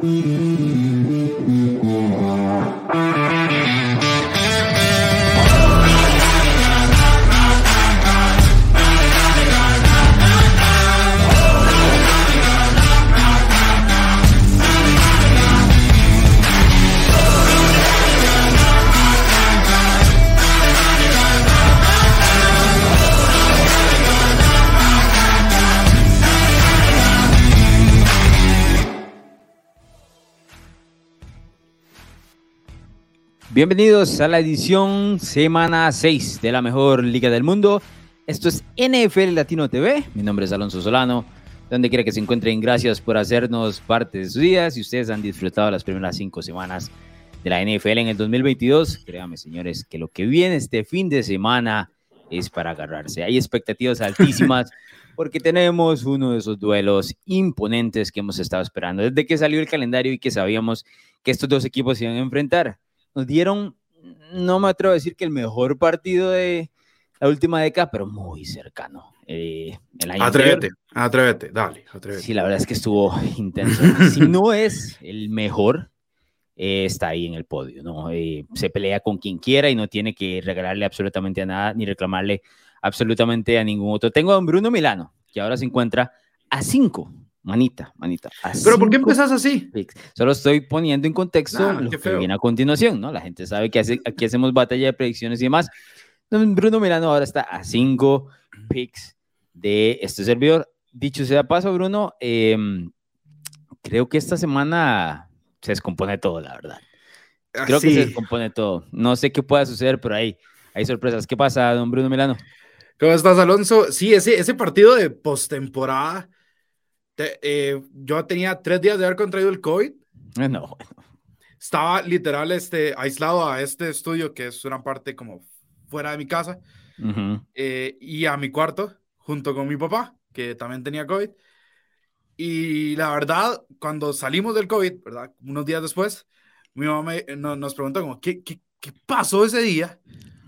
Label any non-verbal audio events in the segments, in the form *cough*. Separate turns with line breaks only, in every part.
Mm-hmm. Bienvenidos a la edición semana 6 de la mejor liga del mundo. Esto es NFL Latino TV. Mi nombre es Alonso Solano. Donde quiera que se encuentren, gracias por hacernos parte de sus días. Si ustedes han disfrutado las primeras cinco semanas de la NFL en el 2022, créanme, señores, que lo que viene este fin de semana es para agarrarse. Hay expectativas altísimas *laughs* porque tenemos uno de esos duelos imponentes que hemos estado esperando desde que salió el calendario y que sabíamos que estos dos equipos se iban a enfrentar nos dieron, no me atrevo a decir que el mejor partido de la última década, pero muy cercano. Eh,
el atrévete, atrévete, dale, atrévete.
Sí, la verdad es que estuvo intenso. *laughs* si no es el mejor, eh, está ahí en el podio, ¿no? Eh, se pelea con quien quiera y no tiene que regalarle absolutamente a nada ni reclamarle absolutamente a ningún otro. Tengo a Bruno Milano, que ahora se encuentra a cinco manita, manita.
Pero ¿por qué empezás así?
Solo estoy poniendo en contexto lo que viene a continuación, ¿no? La gente sabe que aquí hacemos batalla de predicciones y demás. Bruno Milano ahora está a cinco picks de este servidor. Dicho sea paso, Bruno, em, creo que esta semana se descompone todo, la verdad. Ah, creo que se descompone todo. No sé qué pueda suceder, pero hay, hay sorpresas. ¿Qué pasa, don Bruno Milano?
¿Cómo estás, Alonso? Sí, ese, ese partido de postemporada eh, yo tenía tres días de haber contraído el COVID.
Eh, no,
Estaba literal este, aislado a este estudio, que es una parte como fuera de mi casa, eh, y a mi cuarto, junto con mi papá, que también tenía COVID. Y la verdad, cuando salimos del COVID, ¿verdad? Unos días después, mi mamá nos preguntó como, ¿qué, qué, qué pasó ese día?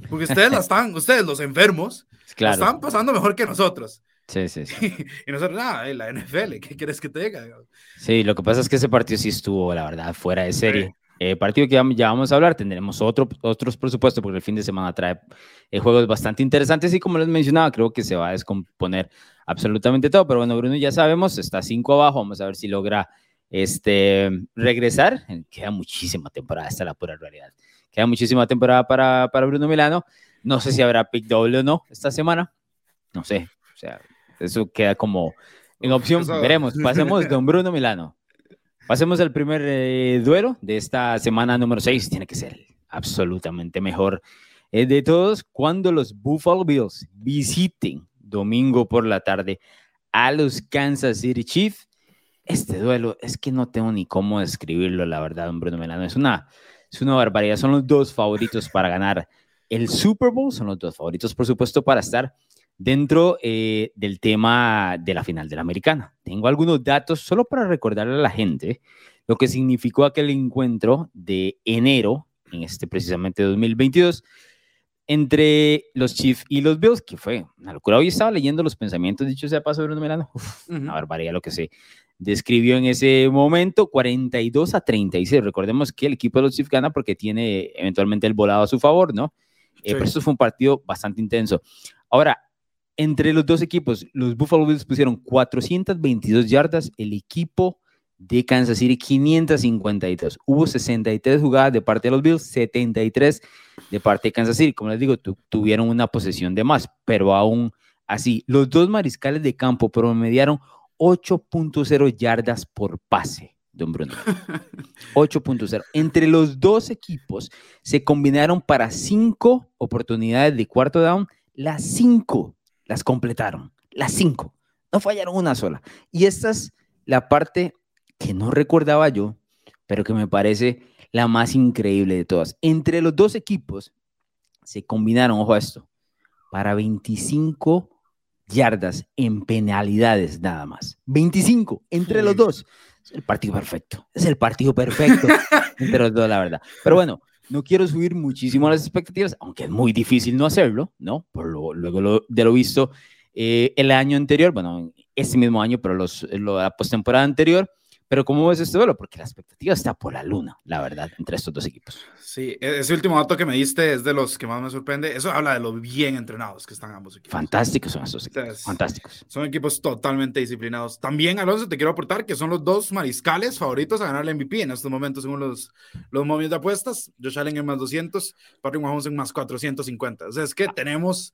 Porque ustedes la *laughs* están, ustedes los enfermos, claro. están pasando mejor que nosotros.
Sí, sí, sí. *laughs*
y nosotros, nada, ah, la NFL, ¿qué quieres que te diga?
Sí, lo que pasa es que ese partido sí estuvo, la verdad, fuera de serie. Eh, partido que ya, vamos a hablar, tendremos otro, otros por supuesto, porque el fin de semana trae eh, juegos bastante interesantes y como les mencionaba, creo que se va a descomponer absolutamente todo. Pero bueno, Bruno, ya sabemos, está cinco abajo, vamos a ver si logra este, regresar. Queda muchísima temporada, esta es la pura realidad. Queda muchísima temporada para, para Bruno Milano. No sé si habrá pick doble o no esta semana. No sé. O sea, eso queda como en opción. Veremos. *laughs* Pasemos Don Bruno Milano. Pasemos al primer eh, duelo de esta semana número 6. Tiene que ser absolutamente mejor eh, de todos. Cuando los Buffalo Bills visiten domingo por la tarde a los Kansas City Chiefs. Este duelo es que no tengo ni cómo describirlo, la verdad, don Bruno Milano. Es una, es una barbaridad. Son los dos favoritos para ganar el Super Bowl. Son los dos favoritos, por supuesto, para estar dentro eh, del tema de la final de la americana. Tengo algunos datos solo para recordarle a la gente lo que significó aquel encuentro de enero, en este precisamente 2022, entre los Chiefs y los Bills, que fue una locura. Hoy estaba leyendo los pensamientos, dicho sea paso, Bruno Melano, una barbaridad lo que se describió en ese momento, 42 a 36. Recordemos que el equipo de los Chiefs gana porque tiene eventualmente el volado a su favor, ¿no? Eh, pero eso fue un partido bastante intenso. Ahora, entre los dos equipos, los Buffalo Bills pusieron 422 yardas, el equipo de Kansas City 552. Hubo 63 jugadas de parte de los Bills, 73 de parte de Kansas City. Como les digo, tuvieron una posesión de más, pero aún así, los dos mariscales de campo promediaron 8.0 yardas por pase, don Bruno. *laughs* 8.0. Entre los dos equipos se combinaron para cinco oportunidades de cuarto down, las cinco las completaron, las cinco, no fallaron una sola. Y esta es la parte que no recordaba yo, pero que me parece la más increíble de todas. Entre los dos equipos se combinaron, ojo a esto, para 25 yardas en penalidades nada más. 25 entre los dos. Es el partido perfecto. Es el partido perfecto *laughs* entre los dos, la verdad. Pero bueno, no quiero subir muchísimo las expectativas, aunque es muy difícil no hacerlo, ¿no? Por lo, luego de lo visto eh, el año anterior, bueno, este mismo año, pero los, la postemporada anterior, Pero ¿cómo ves este duelo? Porque la expectativa está por la luna, la verdad, entre estos dos equipos.
Sí, e-, ese último dato que me diste es de los que más me sorprende. Eso habla de lo bien entrenados que están ambos equipos.
Fantásticos son estos equipos. Fantásticos.
Son equipos totalmente disciplinados. También, Alonso, te quiero aportar que son los dos mariscales favoritos a ganar el MVP en estos momentos, según los, los momios de apuestas. Josh Allen en más 200, Patrick Mahomes en más 450. O sea, es que tenemos.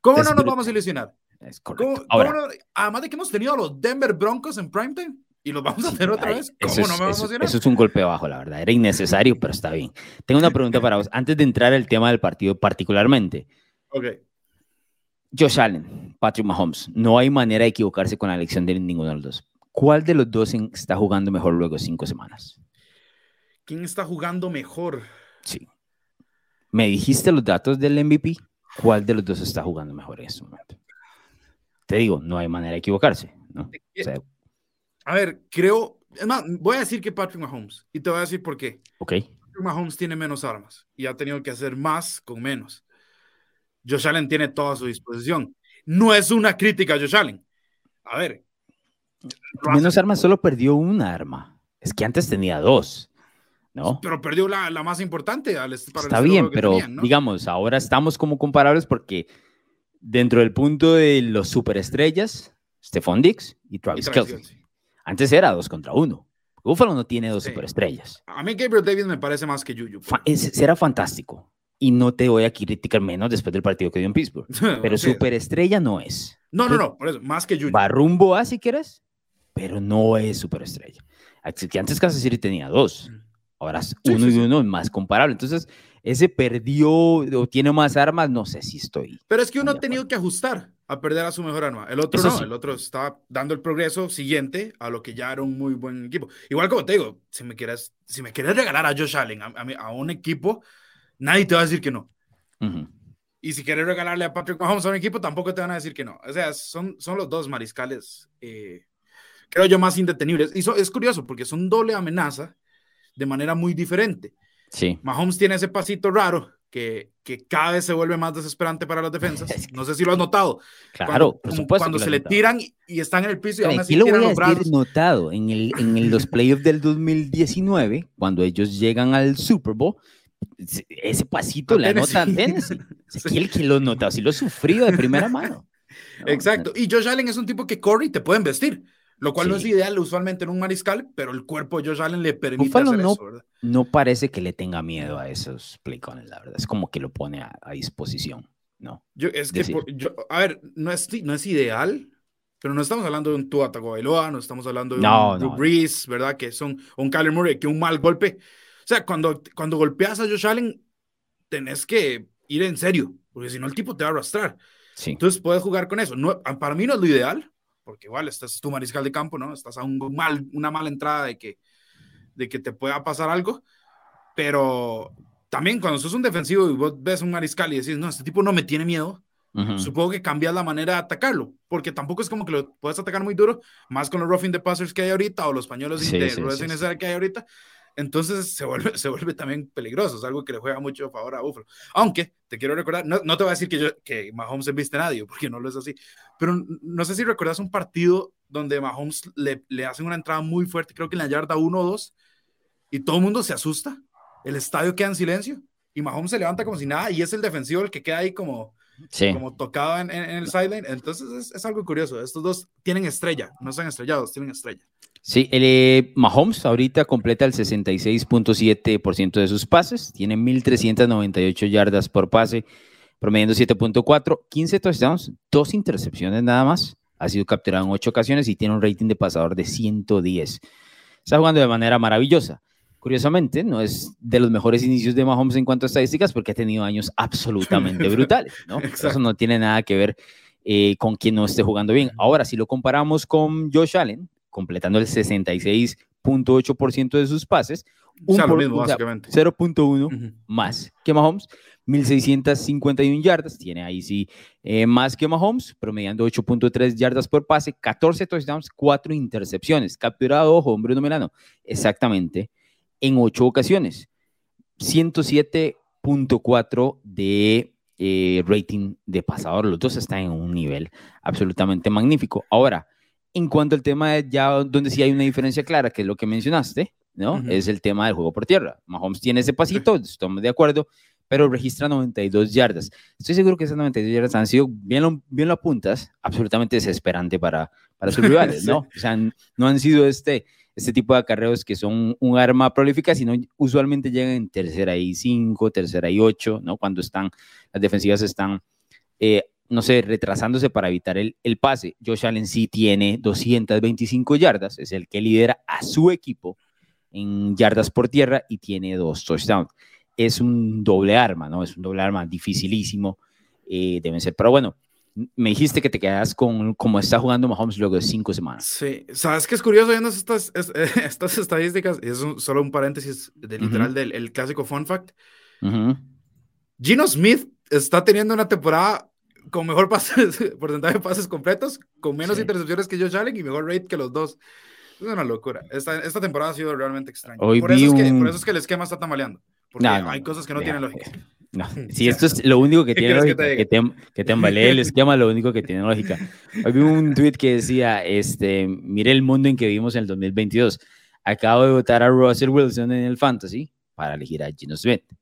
¿Cómo no nos vamos a ilusionar?
Es correcto. Ahora,
además de que hemos tenido a los Denver Broncos en primetime y los vamos a hacer otra vez. ¿Cómo
eso,
no me
eso, eso, es un golpe bajo, la verdad. Era innecesario, pero está bien. Tengo una pregunta para vos. Antes de entrar al tema del partido particularmente.
Ok.
Josh Allen, Patrick Mahomes. No hay manera de equivocarse con la elección de ninguno de los dos. ¿Cuál de los dos está jugando mejor luego de cinco semanas?
¿Quién está jugando mejor?
Sí. ¿Me dijiste los datos del MVP? ¿Cuál de los dos está jugando mejor en este momento? Te digo, no hay manera de equivocarse. ¿no? O sea,
a ver, creo, es más, voy a decir que Patrick Mahomes, y te voy a decir por qué.
Ok.
Patrick Mahomes tiene menos armas y ha tenido que hacer más con menos. Josh Allen tiene todo a su disposición. No es una crítica a Josh Allen. A ver.
Menos armas, solo perdió una arma. Es que antes tenía dos. ¿no?
Pero perdió la, la más importante. Al,
para Está bien, pero tenían, ¿no? digamos, ahora estamos como comparables porque dentro del punto de los superestrellas, Stephon Dix y Travis, y Travis Kelsey. Antes era dos contra uno. Buffalo no tiene dos sí. superestrellas.
A mí Gabriel Davis me parece más que Juju.
Fa es, será fantástico. Y no te voy a criticar menos después del partido que dio en Pittsburgh. *laughs* Pero sí. superestrella no es.
No, no, no. Por eso, más que Juju.
Va rumbo a si quieres, pero no es superestrella. Que antes Kansas City tenía dos. Ahora sí, uno sí, y uno es más comparable. Entonces, ese perdió o tiene más armas, no sé si estoy.
Pero es que uno ha tenido que ajustar a perder a su mejor arma. El otro Eso no, sí. el otro está dando el progreso siguiente a lo que ya era un muy buen equipo. Igual como te digo, si me quieres, si me quieres regalar a Josh Allen, a, a, a un equipo, nadie te va a decir que no. Uh -huh. Y si quieres regalarle a Patrick Mahomes a un equipo, tampoco te van a decir que no. O sea, son, son los dos mariscales, eh, creo yo, más indetenibles. Y so, es curioso porque son doble amenaza de manera muy diferente.
Sí.
Mahomes tiene ese pasito raro que, que, cada vez se vuelve más desesperante para las defensas. *laughs* No sé si lo has notado.
Claro,
cuando, por supuesto. Cuando se le tiran y están en el piso y aún así
lo voy a decir notado en, el, en el, los playoffs del 2019, cuando ellos llegan al Super Bowl, ese pasito le anota a Tennessee. *laughs* Sí. El que lo nota, sí lo sufrido de primera mano. *laughs*
No, Exacto. Y Josh Allen es un tipo que corre y te pueden vestir. Lo cual sí. no es ideal usualmente en un mariscal, pero el cuerpo de Josh Allen le permite
Buffalo
hacer
no,
eso, ¿verdad?
No parece que le tenga miedo a esos play la verdad. Es como que lo pone a, a disposición, ¿no?
Yo, es que, por, yo, a ver, no es, no es ideal, pero no estamos hablando de un Tua Tagovailoa, no estamos hablando de
no,
un
no,
Breeze, ¿verdad? Que son un Kyler Murray, que un mal golpe. O sea, cuando, cuando golpeas a Josh Allen, tenés que ir en serio, porque si no el tipo te va a arrastrar.
Sí.
Entonces puedes jugar con eso. No, para mí no es lo ideal, porque igual estás es tu mariscal de campo, ¿no? Estás a un mal, una mala entrada de que, de que te pueda pasar algo, pero también cuando sos un defensivo y vos ves un mariscal y decís, no, este tipo no me tiene miedo, uh -huh. supongo que cambias la manera de atacarlo, porque tampoco es como que lo puedes atacar muy duro, más con los roughing the passers que hay ahorita o los pañuelos sí, de sí, sí. que hay ahorita, entonces se vuelve, *laughs* se vuelve también peligroso, es algo que le juega mucho a favor a Buffalo. Aunque te quiero recordar, no, no te voy a decir que, yo, que Mahomes viste a nadie, *laughs* porque no lo es así, pero no sé si recuerdas un partido donde Mahomes le, le hacen una entrada muy fuerte, creo que en la yarda 1 o 2, y todo el mundo se asusta, el estadio queda en silencio, y Mahomes se levanta como si nada, y es el defensivo el que queda ahí como,
sí.
como tocado en, en, en el sideline. Entonces es, es, algo curioso. Estos dos tienen estrella, no están estrellados, tienen estrella.
Sí, el, eh, Mahomes ahorita completa el 66.7% de sus pases, tiene 1.398 yardas por pase, promediando 7.4, 15 touchdowns, dos intercepciones nada más. Ha sido capturado en 8 ocasiones y tiene un rating de pasador de 110. Está jugando de manera maravillosa. Curiosamente, no es de los mejores inicios de Mahomes en cuanto a estadísticas porque ha tenido años absolutamente *laughs* brutales, ¿no? Eso no tiene nada que ver eh, con quien no esté jugando bien. Ahora, si lo comparamos con Josh Allen, completando el 66.8% de sus pases,
un o sea, mismo, o sea, 0.1
uh -huh. más que Mahomes, 1651 yardas, tiene ahí sí eh, más que Mahomes, promediando 8.3 yardas por pase, 14 touchdowns, 4 intercepciones, capturado, ojo, hombre numerano, exactamente en 8 ocasiones, 107.4 de eh, rating de pasador, los dos están en un nivel absolutamente magnífico. Ahora, En cuanto al tema de ya donde sí hay una diferencia clara, que es lo que mencionaste, ¿no? Es el tema del juego por tierra. Mahomes tiene ese pasito, estamos de acuerdo, pero registra 92 yardas. Estoy seguro que esas 92 yardas han sido, bien lo, bien lo apuntas, absolutamente desesperante para, para sus *laughs* rivales, ¿no? O sea, no han sido este, este tipo de acarreos que son un arma prolífica, sino usualmente llegan en tercera y cinco, tercera y ocho, ¿no? Cuando están, las defensivas están, eh, no sé, retrasándose para evitar el, el pase. Josh Allen sí tiene 225 yardas, es el que lidera a su equipo en yardas por tierra y tiene dos touchdowns. Es un doble arma, ¿no? Es un doble arma dificilísimo, eh, deben ser. Pero bueno, me dijiste que te quedas con cómo está jugando Mahomes luego de cinco semanas.
Sí, sabes que es curioso viendo estas, *laughs* estas estadísticas, es solo un paréntesis de literal del el clásico fun fact. Gino Smith está teniendo una temporada con mejor pases, *laughs* porcentaje de pases completos, con menos intercepciones que Josh Allen y mejor rate que los dos. Es una locura. Esta, esta temporada ha sido realmente extraña. por, eso es que, por, eso es que, el esquema está tambaleando. Porque hay cosas que no tienen lógica.
No, *laughs* si esto es lo único que tiene lógica, que te, que te embalee el esquema, lo único que tiene lógica. Hoy vi un tweet que decía, este, mire el mundo en que vivimos en el 2022. Acabo de votar a Russell Wilson en el Fantasy para elegir a Gino Smith, ¿no?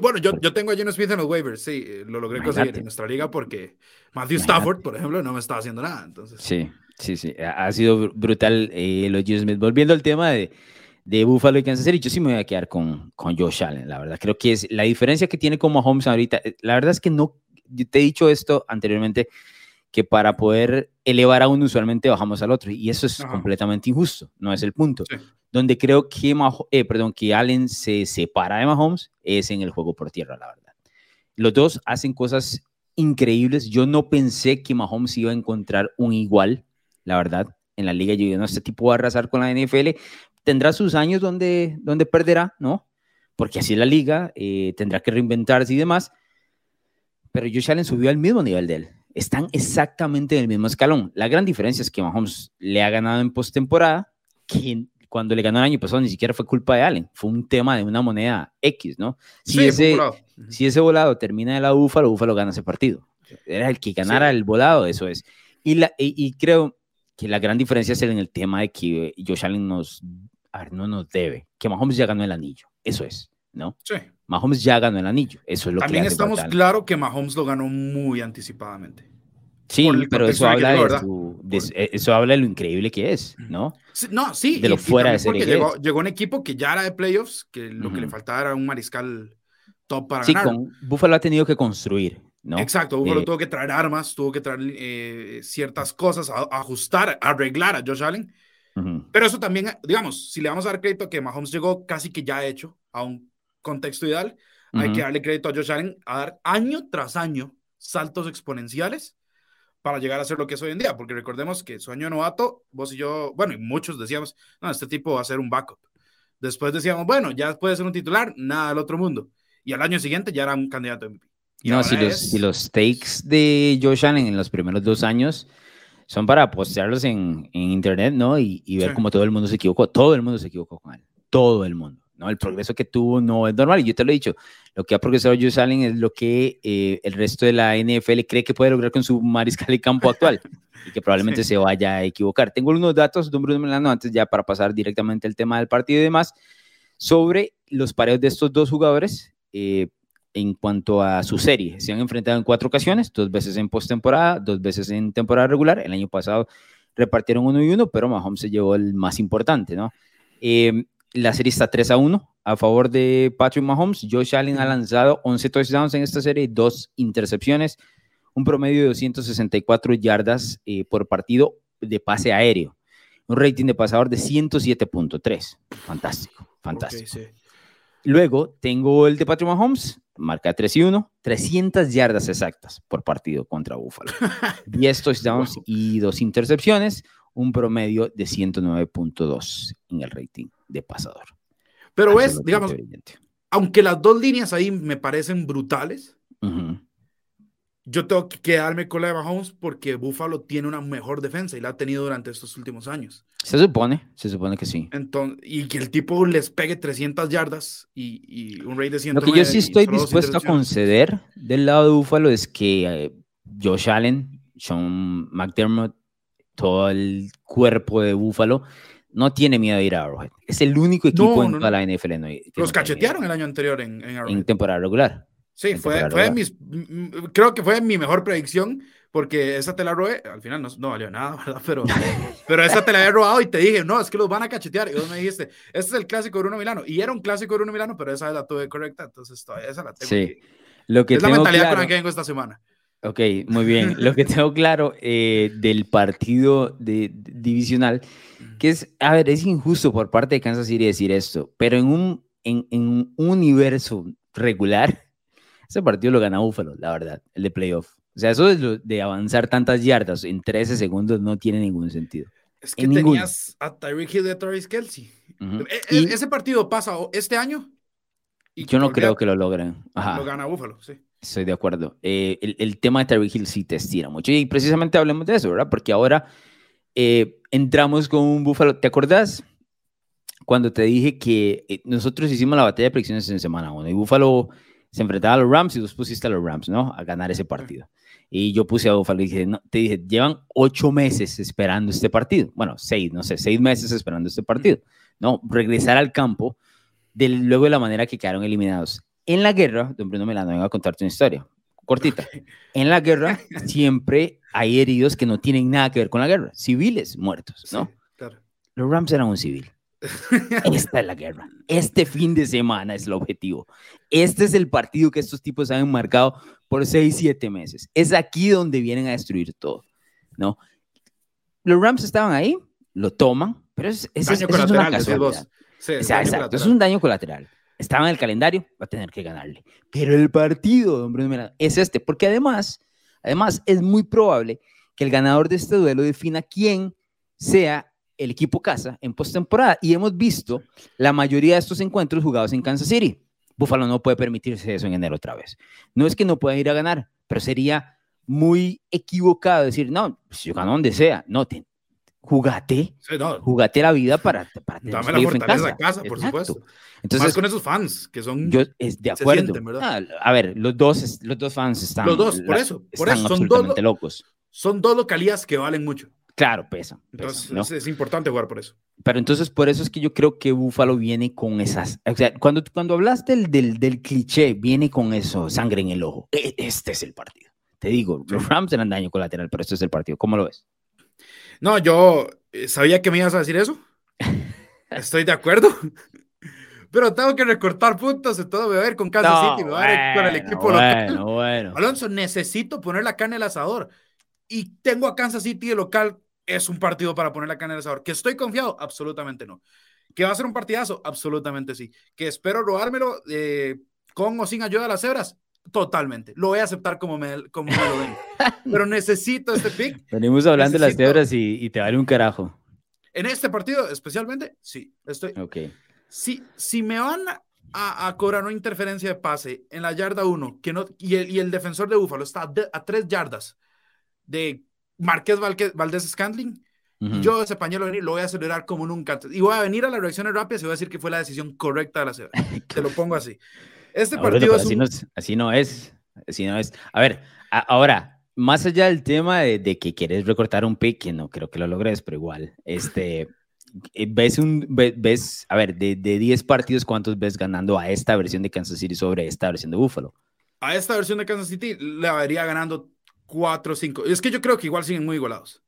Bueno, yo, yo tengo a Gino Smith en los waivers, sí, eh, lo logré conseguir en nuestra liga porque Matthew Stafford, por ejemplo, no me estaba haciendo nada, entonces.
Sí, sí, sí, ha sido brutal eh, los Gino Smith. Volviendo al tema de de Buffalo y Kansas City, yo sí me voy a quedar con, con Josh Allen, la verdad. Creo que es la diferencia que tiene como Mahomes ahorita. Eh, la verdad es que no, yo te he dicho esto anteriormente, que para poder elevar a uno usualmente bajamos al otro, y eso es completamente injusto, no es el punto. Donde creo que, eh, perdón, que Allen se separa de Mahomes es en el juego por tierra, la verdad. Los dos hacen cosas increíbles. Yo no pensé que Mahomes iba a encontrar un igual, la verdad, en la liga. Yo no, este tipo va a arrasar con la NFL, tendrá sus años donde, donde perderá, ¿no? Porque así es la liga, eh, tendrá que reinventarse y demás. Pero Josh Allen subió al mismo nivel de él. Están exactamente en el mismo escalón. La gran diferencia es que Mahomes le ha ganado en postemporada, que cuando le ganó el año pasado ni siquiera fue culpa de Allen, fue un tema de una moneda X, ¿no? Si, ese, si ese volado termina de la Búfalo, Búfalo gana ese partido. Era el que ganara el volado, eso es. Y, la, y creo que la gran diferencia es en el tema de que Josh Allen nos a ver, no nos debe, que Mahomes ya ganó el anillo, eso es, ¿no?
Sí.
Mahomes ya ganó el anillo, eso es lo
También
que
estamos claro que Mahomes lo ganó muy anticipadamente.
Sí, pero eso habla, de, eh, eso habla de lo increíble que es, ¿no?
no, sí.
De lo fuera de serie.
Llegó, llegó, un equipo que ya era de playoffs, que lo que le faltaba era un mariscal top para
sí,
ganar.
con Buffalo ha tenido que construir, ¿no?
Exacto, Buffalo eh, tuvo que traer armas, tuvo que traer eh, ciertas cosas, ajustar, arreglar a Josh Allen pero eso también, digamos, si le vamos a dar crédito que Mahomes llegó casi que ya hecho a un contexto ideal, hay que darle crédito a Josh Allen a dar año tras año saltos exponenciales para llegar a ser lo que es hoy en día, porque recordemos que su año novato, vos y yo, bueno, y muchos decíamos, no, este tipo va a ser un backup. Después decíamos, bueno, ya puede ser un titular, nada del otro mundo. Y al año siguiente ya era un candidato MVP.
Y no, si los, si los takes de Josh Allen en los primeros dos años son para postearlos en, en internet, ¿no? Y, y ver cómo todo el mundo se equivocó. Todo el mundo se equivocó con él. Todo el mundo. ¿No? El progreso que tuvo no es normal. Y yo te lo he dicho, lo que ha progresado Josh Allen es lo que eh, el resto de la NFL cree que puede lograr con su mariscal de campo actual. y que probablemente se vaya a equivocar. Tengo unos datos, don Bruno Melano, antes ya para pasar directamente al tema del partido y demás, sobre los pareos de estos dos jugadores. Eh, en cuanto a su serie. Se han enfrentado en cuatro ocasiones, dos veces en postemporada, dos veces en temporada regular. El año pasado repartieron uno y uno, pero Mahomes se llevó el más importante, ¿no? Em, la serie está 3 a 1 a favor de Patrick Mahomes. Josh Allen ha lanzado 11 touchdowns en esta serie, dos intercepciones, un promedio de 264 yardas eh, por partido de pase aéreo, un rating de pasador de 107.3. Fantástico, fantástico. Luego tengo el de Patrick Mahomes, marca 3 y 1, 300 yardas exactas por partido contra Buffalo. *laughs* 10 touchdowns y 2 intercepciones, un promedio de 109.2 en el rating de pasador.
Pero es, digamos, aunque las dos líneas ahí me parecen brutales, yo tengo que quedarme con la de Mahomes porque Buffalo tiene una mejor defensa y la ha tenido durante estos últimos años.
Se supone, se supone que sí.
Entonces, y que el tipo les pegue 300 yardas y, un rey de 100.
Lo que yo sí estoy dispuesto a conceder del lado de Buffalo es que eh, Josh Allen, Sean McDermott todo el cuerpo de Búfalo, no tiene miedo de ir a Arrowhead. Es el único equipo en toda la NFL. No,
Los cachetearon el año anterior en,
en, en temporada regular.
Sí, fue, fue mis, creo que fue mi mejor predicción, porque esa te la robé, al final no, no valió nada, *laughs* ¿verdad? Pero, pero esa te la había robado y te dije, no, es que los van a cachetear. Y vos me dijiste, este es el clásico de Bruno Milano. Y era un clásico de Bruno Milano, pero esa la tuve correcta, entonces todavía esa la tengo.
Sí. Lo que
es la mentalidad con la que vengo esta semana.
Ok, muy bien. Lo que tengo claro eh, del partido de, divisional, que es, a ver, es injusto por parte de Kansas City decir esto, pero en un, en, en un universo regular, *laughs* ese partido lo gana Buffalo, la verdad, el de playoff. O sea, eso de, avanzar tantas yardas en 13 segundos no tiene ningún sentido.
Es que tenías a Tyreek Hill de Travis Kelsey. E, e, ese partido pasa este año.
Y yo no creo que lo logren.
Lo gana Buffalo, sí.
Estoy de acuerdo. Eh, el, tema de Tyreek Hill sí te estira mucho. Y precisamente hablemos de eso, ¿verdad? Porque ahora eh, entramos con un Buffalo. ¿Te acuerdas cuando te dije que eh, nosotros hicimos la batalla de predicciones en semana 1 y Buffalo se enfrentaba a los Rams y tú pusiste a los Rams, ¿no? A ganar ese partido. Y yo puse a Buffalo y dije, no, te dije, llevan ocho meses esperando este partido. Bueno, seis, no sé, seis meses esperando este partido. No, regresar al campo de, luego de la manera que quedaron eliminados. En la guerra, don Bruno Melano, vengo a contarte una historia cortita. En la guerra *laughs* siempre hay heridos que no tienen nada que ver con la guerra, civiles muertos, ¿no? Los Rams eran un civil. *laughs* Esta es la guerra. Este fin de semana es el objetivo. Este es el partido que estos tipos han marcado por seis, siete meses. Es aquí donde vienen a destruir todo, ¿no? Los Rams estaban ahí, lo toman, pero es, es, es, una casualidad. exacto, es un daño colateral estaba en el calendario, va a tener que ganarle. Pero el partido, hombre, es este, porque además, además es muy probable que el ganador de este duelo defina quién sea el equipo casa en postemporada. Y hemos visto la mayoría de estos encuentros jugados en Kansas City. Buffalo no puede permitirse eso en enero otra vez. No es que no pueda ir a ganar, pero sería muy equivocado decir, no, pues yo gano donde sea. No, te, jugate, jugate la vida para, para
tener Dame la fortaleza en casa, por supuesto. Entonces, Más con esos fans que son.
Yo es de acuerdo. Ah, a ver, los dos, los dos fans están.
Los dos, por eso. Por están eso son absolutamente dos, locos. Son dos localías que valen mucho.
Claro, pesa.
entonces es, importante jugar por eso.
Pero entonces por eso es que yo creo que Búfalo viene con esas. O sea, cuando, cuando hablaste del, del, del cliché, viene con eso, sangre en el ojo. E, este es el partido. Te digo, los Rams eran daño colateral, pero este es el partido. ¿Cómo lo ves?
No, yo eh, sabía que me ibas a decir eso. *laughs* Estoy de acuerdo. *laughs* Pero tengo que recortar puntos todo. Me voy a ver con Kansas City, me voy a ver con el equipo
bueno, local. Bueno.
Alonso, necesito poner la carne el asador. Y tengo a Kansas City de local. Es un partido para poner la carne el asador. ¿Que estoy confiado? Absolutamente no. ¿Que va a ser un partidazo? Absolutamente sí. ¿Que espero robármelo eh, con o sin ayuda de las cebras? Totalmente. Lo voy a aceptar como me, como me lo den. *laughs* Pero necesito este pick.
Venimos hablando de las cebras y, y, te vale un carajo.
En este partido, especialmente, sí. Estoy.
Ok.
Si, si me van a, a, cobrar una interferencia de pase en la yarda 1 que no, y, el, y el defensor de Búfalo está a tres yardas de Marqués Valdés Scandling, yo ese pañuelo venir lo voy a acelerar como nunca antes. Y voy a venir a las reacciones rápidas y voy a decir que fue la decisión correcta de la cebra. *laughs* Te lo pongo así. Este partido
así, no, así, no, es. Así no es. A ver, ahora, más allá del tema de, que quieres recortar un pick, que no creo que lo logres, pero igual, este, eh, ves un, ves, a ver, de, de 10 partidos, ¿cuántos ves ganando a esta versión de Kansas City sobre esta versión de Buffalo?
A esta versión de Kansas City le vería ganando 4 o 5. Es que yo creo que igual siguen muy igualados.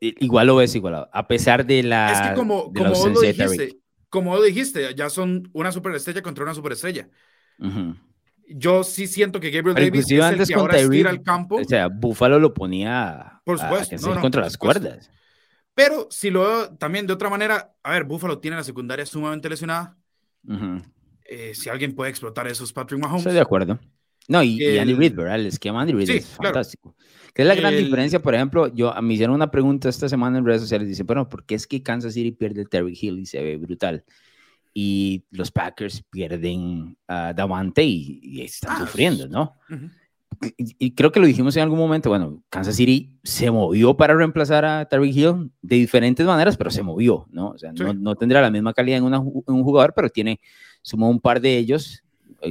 Igual lo ves igualado, a pesar de la...
Es que como, como vos lo dijiste, como dijiste, ya son una superestrella contra una superestrella. Yo sí siento que Gabriel Davis es el que ahora estira el campo.
O sea, Buffalo lo ponía
por supuesto,
contra las cuerdas.
Pero si lo veo también de otra manera, a ver, Buffalo tiene la secundaria sumamente lesionada. Eh, si alguien puede explotar eso es Patrick Mahomes.
Estoy de acuerdo. No, y, Andy Reid, ¿verdad? El esquema Andy Reid es fantástico. Que es la gran diferencia, por ejemplo, yo me hicieron una pregunta esta semana en redes sociales, dice, bueno, ¿por qué es que Kansas City pierde Terry Hill y se ve brutal? Y los Packers pierden a Davante y, están ah, sufriendo, ¿no? y, creo que lo dijimos en algún momento, bueno, Kansas City se movió para reemplazar a Terry Hill de diferentes maneras, pero se movió, ¿no? O sea, no, no, tendrá la misma calidad en, un jugador, pero tiene, sumó un par de ellos,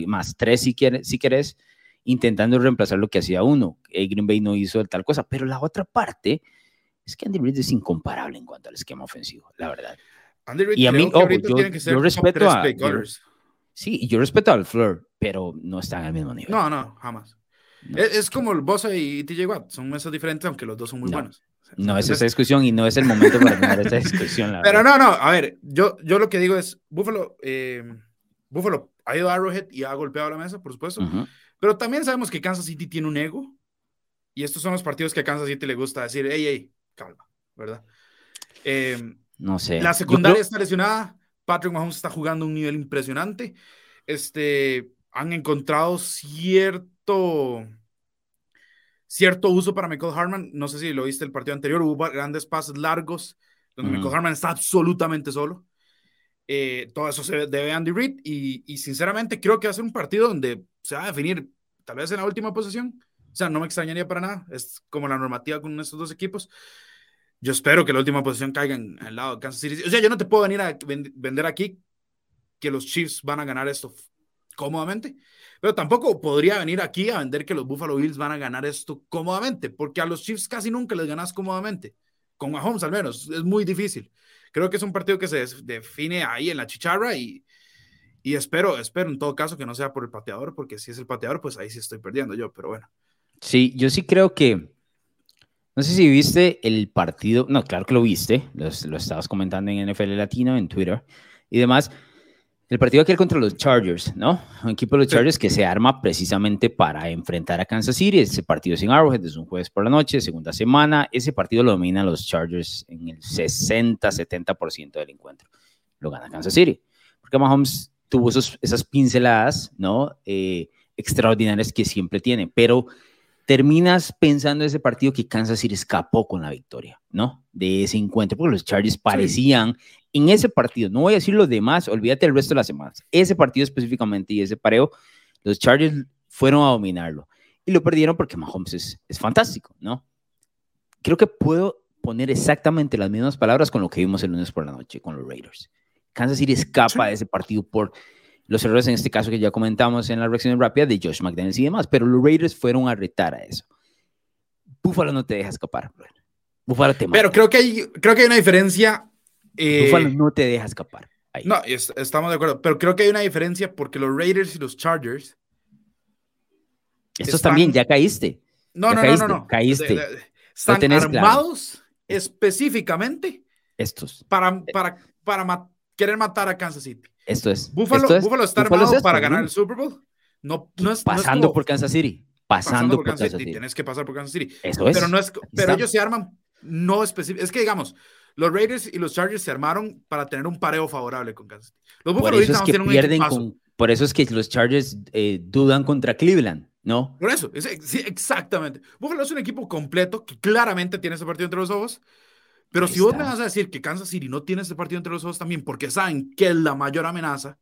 más tres si, quieres, si querés, intentando reemplazar lo que hacía uno. Green Bay no hizo tal cosa, pero la otra parte es que Andy Reid es incomparable en cuanto al esquema ofensivo, la verdad.
Andy Reid
Y a mí, ojo, yo-
tiene que ser
yo respeto a- yo-. Sí, yo respeto al Fleur, pero no están al mismo nivel.
No, no, jamás.
No.
Es, es como el Bosa y TJ Watt, son mesas diferentes, aunque los dos son muy
No.
buenos.
No es esa discusión y no es el momento para tener esa discusión, la *laughs*
Pero
verdad.
no, no, a ver, yo, yo lo que digo es, Buffalo, eh, Buffalo ha ido Arrowhead y ha golpeado la mesa, por supuesto, pero también sabemos que Kansas City tiene un ego y estos son los partidos que a Kansas City le gusta decir, hey, hey, calma, ¿verdad? Eh,
No sé.
la secundaria
creo-
está lesionada, Patrick Mahomes está jugando a un nivel impresionante, este, han encontrado cierto cierto uso para Michael Harman. No sé si lo viste el partido anterior, hubo grandes pases largos donde. Michael Harman está absolutamente solo. Eh, todo eso se debe a Andy Reid y, y sinceramente creo que va a ser un partido donde se va a definir tal vez en la última posición. O sea, no me extrañaría para nada. Es como la normativa con estos dos equipos. Yo espero que la última posición caiga en lado de Kansas City. O sea, yo no te puedo venir a ven- vender aquí que los Chiefs van a ganar esto cómodamente, pero tampoco podría venir aquí a vender que los Buffalo Bills van a ganar esto cómodamente, porque a los Chiefs casi nunca les ganas cómodamente. Con Mahomes al menos, es muy difícil. Creo que es un partido que se define ahí en la chicharra y, y espero, espero en todo caso que no sea por el pateador, porque si es el pateador, pues ahí sí estoy perdiendo yo, pero bueno.
Sí, yo sí creo que. No sé si viste el partido. No, claro que lo viste. Lo, lo estabas comentando en NFL Latino, en Twitter y demás. El partido aquel contra los Chargers, ¿no? Un equipo de los. Chargers que se arma precisamente para enfrentar a Kansas City. Ese partido sin Arrowhead es un jueves por la noche, segunda semana. Ese partido lo dominan los Chargers en el 60-70% del encuentro. Lo gana Kansas City. Porque Mahomes tuvo esos, esas pinceladas, ¿no? Eh, extraordinarias que siempre tiene. Pero terminas pensando ese partido que Kansas City escapó con la victoria, ¿no? De ese encuentro, porque los Chargers parecían en ese partido, no voy a decir los demás, olvídate el resto de las semanas, ese partido específicamente y ese pareo, los Chargers fueron a dominarlo y lo perdieron porque Mahomes es, es fantástico, ¿no? Creo que puedo poner exactamente las mismas palabras con lo que vimos el lunes por la noche con los Raiders. Kansas City escapa
Sí.
de ese partido por los errores en este caso que ya comentamos en la reacción rápida de Josh McDaniels y demás, pero los Raiders fueron a retar a eso. Buffalo no te deja escapar. Buffalo te mata.
Pero creo que hay, creo que hay una diferencia. eh,
Buffalo no te deja escapar. Ahí.
No, es- estamos de acuerdo, pero creo que hay una diferencia porque los Raiders y los Chargers.
Estos
están-
también, ya caíste.
No,
Ya
no,
caíste,
no, no, no.
caíste.
De- de- están
tenés claro.
armados específicamente
Estos.
para, para, para querer matar a Kansas City.
Esto es.
Buffalo,
esto es-
Buffalo está
Buffalo es
armado
esto,
para
¿no?
ganar el Super Bowl. No, no es, no
Pasando
como
por Kansas City. Pasando, por Kansas City.
Tienes que pasar por Kansas City.
Eso es.
Pero, no es, pero ellos se arman no específico. Es que digamos, los Raiders y los Chargers se armaron para tener un pareo favorable con Kansas City. Los
por
Buffalo
eso
Bills
es que pierden con. Por eso es que los Chargers eh, dudan contra Cleveland, ¿no?
Por eso, es- sí, exactamente. Buffalo es un equipo completo que claramente tiene ese partido entre los ojos. Pero
Ahí
si vos
está.
me vas a decir que Kansas City no tiene ese partido entre los ojos también porque saben que es la mayor amenaza.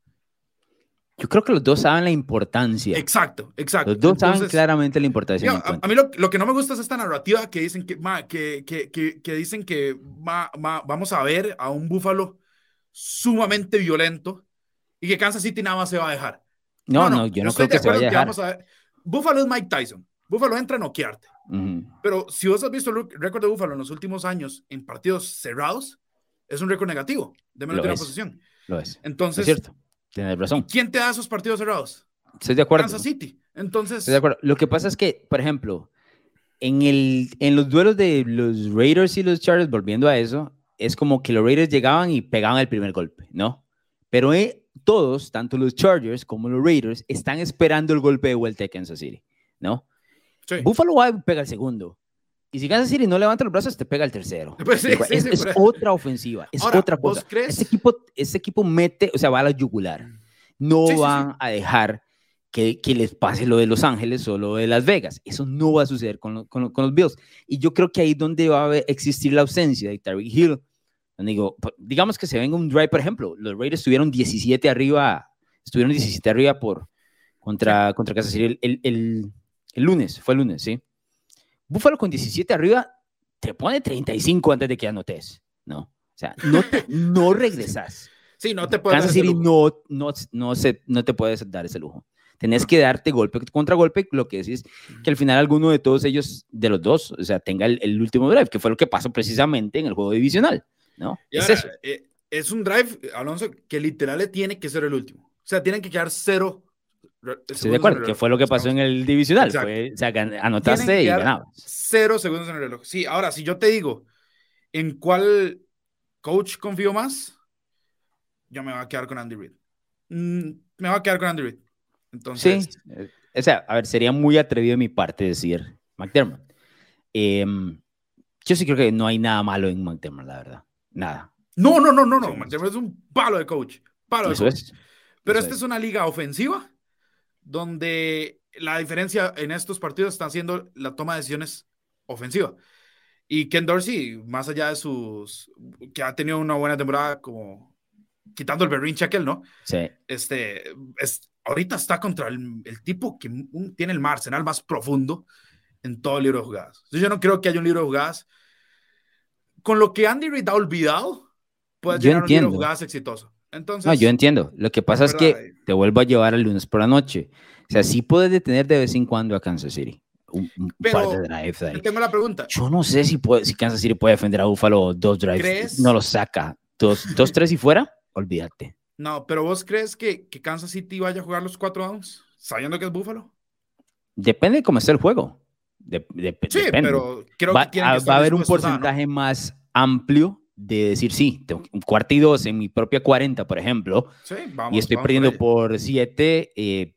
Yo creo que los dos saben la importancia.
Exacto, exacto.
Los dos saben claramente la importancia.
a, mí lo, lo que no me gusta es esta narrativa que dicen que, ma, que, que, que, que dicen que ma- ma- vamos a ver a un Búfalo sumamente violento y que Kansas City nada más se va a dejar.
no, no, yo no creo que se vaya a dejar.
Búfalo es Mike Tyson. Búfalo entra a noquearte. Pero si vos has visto el récord de Búfalo en los últimos años en partidos cerrados, es un récord negativo de menos de una posición.
Lo es.
Entonces,
es cierto. Tienes razón.
¿quién te da esos partidos cerrados?
Estoy de acuerdo.
Kansas City. Entonces,
Estoy de acuerdo. Lo que pasa es que, por ejemplo, en, el, en los duelos de los Raiders y los Chargers, volviendo a eso, es como que los Raiders llegaban y pegaban el primer golpe, ¿no? Pero eh, todos, tanto los Chargers como los Raiders, están esperando el golpe de vuelta de Kansas City, ¿no?
Sí.
Buffalo y pega el segundo. Y si Kansas City no levanta los brazos, te pega el tercero. *laughs*
Pues sí,
es
sí,
es otra ofensiva, es
Ahora,
otra
¿vos
cosa.
crees?
Este equipo, este equipo mete, o sea, va a la yugular. No van a dejar que, que les pase lo de Los Ángeles o lo de Las Vegas. Eso no va a suceder con, lo- con lo- con los Bills. Y yo creo que ahí es donde va a existir la ausencia de Tyreek Hill. Digo, digamos que se venga un drive, por ejemplo, los Raiders estuvieron 17 arriba, estuvieron 17 arriba por, contra, contra Kansas City el, el, el- el lunes, fue el lunes, ¿sí? Buffalo con 17 arriba te pone 35 antes de que anotes, ¿no? O sea, no, te, no *laughs* regresas.
Sí, no te puedes
Kansas City no, no, no, se, no te puedes dar ese lujo. Tenés que darte golpe contra golpe, lo que decís, que al final alguno de todos ellos, de los dos, o sea, tenga el, último drive, que fue lo que pasó precisamente en el juego divisional, ¿no?
es eso. Eh, es un drive, Alonso, que literal tiene que ser el último. O sea, tienen que quedar cero.
Estoy de acuerdo, que fue lo que pasó en el divisional. Fue, o sea, anotaste y ganabas.
Cero segundos en el reloj. Sí, ahora, si yo te digo, ¿en cuál coach confío más? Yo me voy a quedar con Andy Reid. Mm, me voy a quedar con Andy Reid. Entonces.
Sí, eh, o sea, a ver, sería muy atrevido de mi parte decir McDermott. Em, yo sí creo que no hay nada malo en McDermott, la verdad. Nada.
No, no, no, no, no. McDermott es un palo de coach. Palo de coach. Pero esta es. una liga ofensiva donde la diferencia en estos partidos está siendo la toma de decisiones ofensiva. Y Ken Dorsey, más allá de sus. que ha tenido una buena temporada como quitando el berrinche aquel, ¿no?
Sí.
Este, es, ahorita está contra el, tipo que tiene el arsenal más profundo en todo el libro de jugadas. Yo no creo que haya un libro de jugadas. Con lo que Andy Reid ha olvidado, puede llegar un libro de jugadas exitoso. Entonces,
no, yo entiendo. Lo que pasa es, que te vuelvo a llevar el lunes por la noche. O sea, sí puedes detener de vez en cuando a Kansas City. Un,
par de drives ahí. Tengo la pregunta.
Yo no sé si, puede, si Kansas City puede defender a Buffalo dos drives. No lo saca. Dos, *laughs* dos, tres y fuera, olvídate.
No, pero vos crees que, que Kansas City vaya a jugar los cuatro downs sabiendo que es Buffalo?
Depende de cómo esté el juego. sí,
pero creo
va,
que,
va a haber un porcentaje más amplio de decir, sí, tengo un cuarto y dos en mi propia 40, por ejemplo,
sí, vamos,
y estoy perdiendo por 7, 10,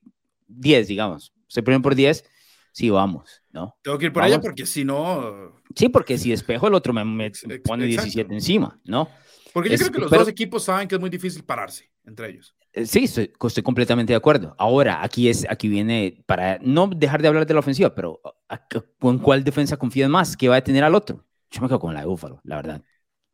eh, digamos. Estoy perdiendo por 10, sí, vamos, ¿no?
Tengo que ir por allá porque si no...
Sí, porque si despejo el otro me, pone 17 encima, ¿no?
Porque yo creo que los dos equipos saben que es muy difícil pararse entre ellos.
Eh, sí, estoy, completamente de acuerdo. Ahora, aquí, es, aquí viene, para no dejar de hablar de la ofensiva, pero ¿con cuál defensa confías más? ¿Qué va a tener al otro? Yo me quedo con la de Búfalo, la verdad.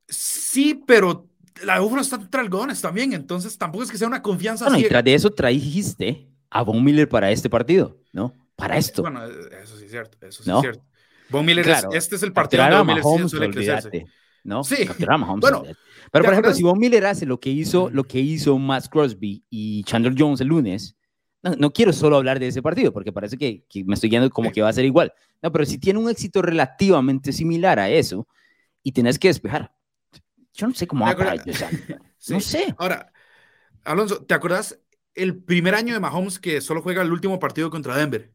Sí, pero la de Búfalo está algodones también, entonces tampoco es que sea una confianza
bueno, y tras de eso trajiste a Von Miller para este partido, ¿no? Para esto.
Bueno, eso sí es cierto, eso sí es cierto. Von Miller, este es el partido donde Von Miller
Mahomes, suele crecerse. ¿no? Sí. bueno, pero por ejemplo, si Von Miller hace lo que hizo, lo que hizo Max Crosby y Chandler Jones el lunes, no, no, quiero solo hablar de ese partido, porque parece que, que me estoy guiando como que va a ser igual. No, pero si tiene un éxito relativamente similar a eso y tienes que despejar, yo no sé cómo va a parar No sé.
Ahora, Alonso, ¿te acuerdas el primer año de Mahomes que solo juega el último partido contra Denver?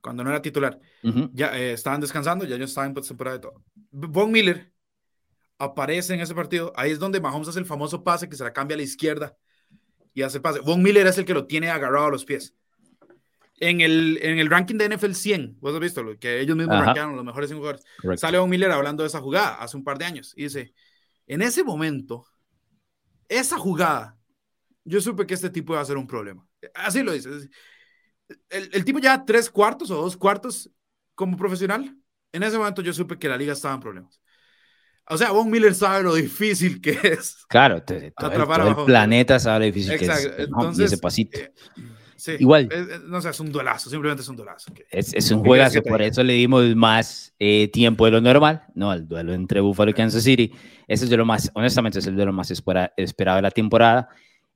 Cuando no era titular. Ya eh, estaban descansando, ya ellos estaban en temporada de todo. Von Miller aparece en ese partido. Ahí es donde Mahomes hace el famoso pase que se la cambia a la izquierda y hace el pase. Von Miller es el que lo tiene agarrado a los pies. En el, en el ranking de NFL 100, vos has visto lo que ellos mismos rankearon los mejores jugadores. Sale Von Miller hablando de esa jugada hace un par de años y dice: en ese momento, esa jugada, yo supe que este tipo iba a ser un problema. Así lo dice. El, tipo ya tres cuartos o dos cuartos como profesional. En ese momento yo supe que la liga estaba en problemas. O sea, Von Miller sabe lo difícil que es.
Claro, todo, el, planeta sabe lo difícil que es. Entonces, ese pasito.
Eh, Igual. no sé, es un duelazo, simplemente es un duelazo.
Es, un juegazo, por eso le dimos más eh, tiempo de lo normal, ¿no? El duelo entre Buffalo y Kansas City. Ese es de lo más, honestamente, es el duelo más esperado de la temporada.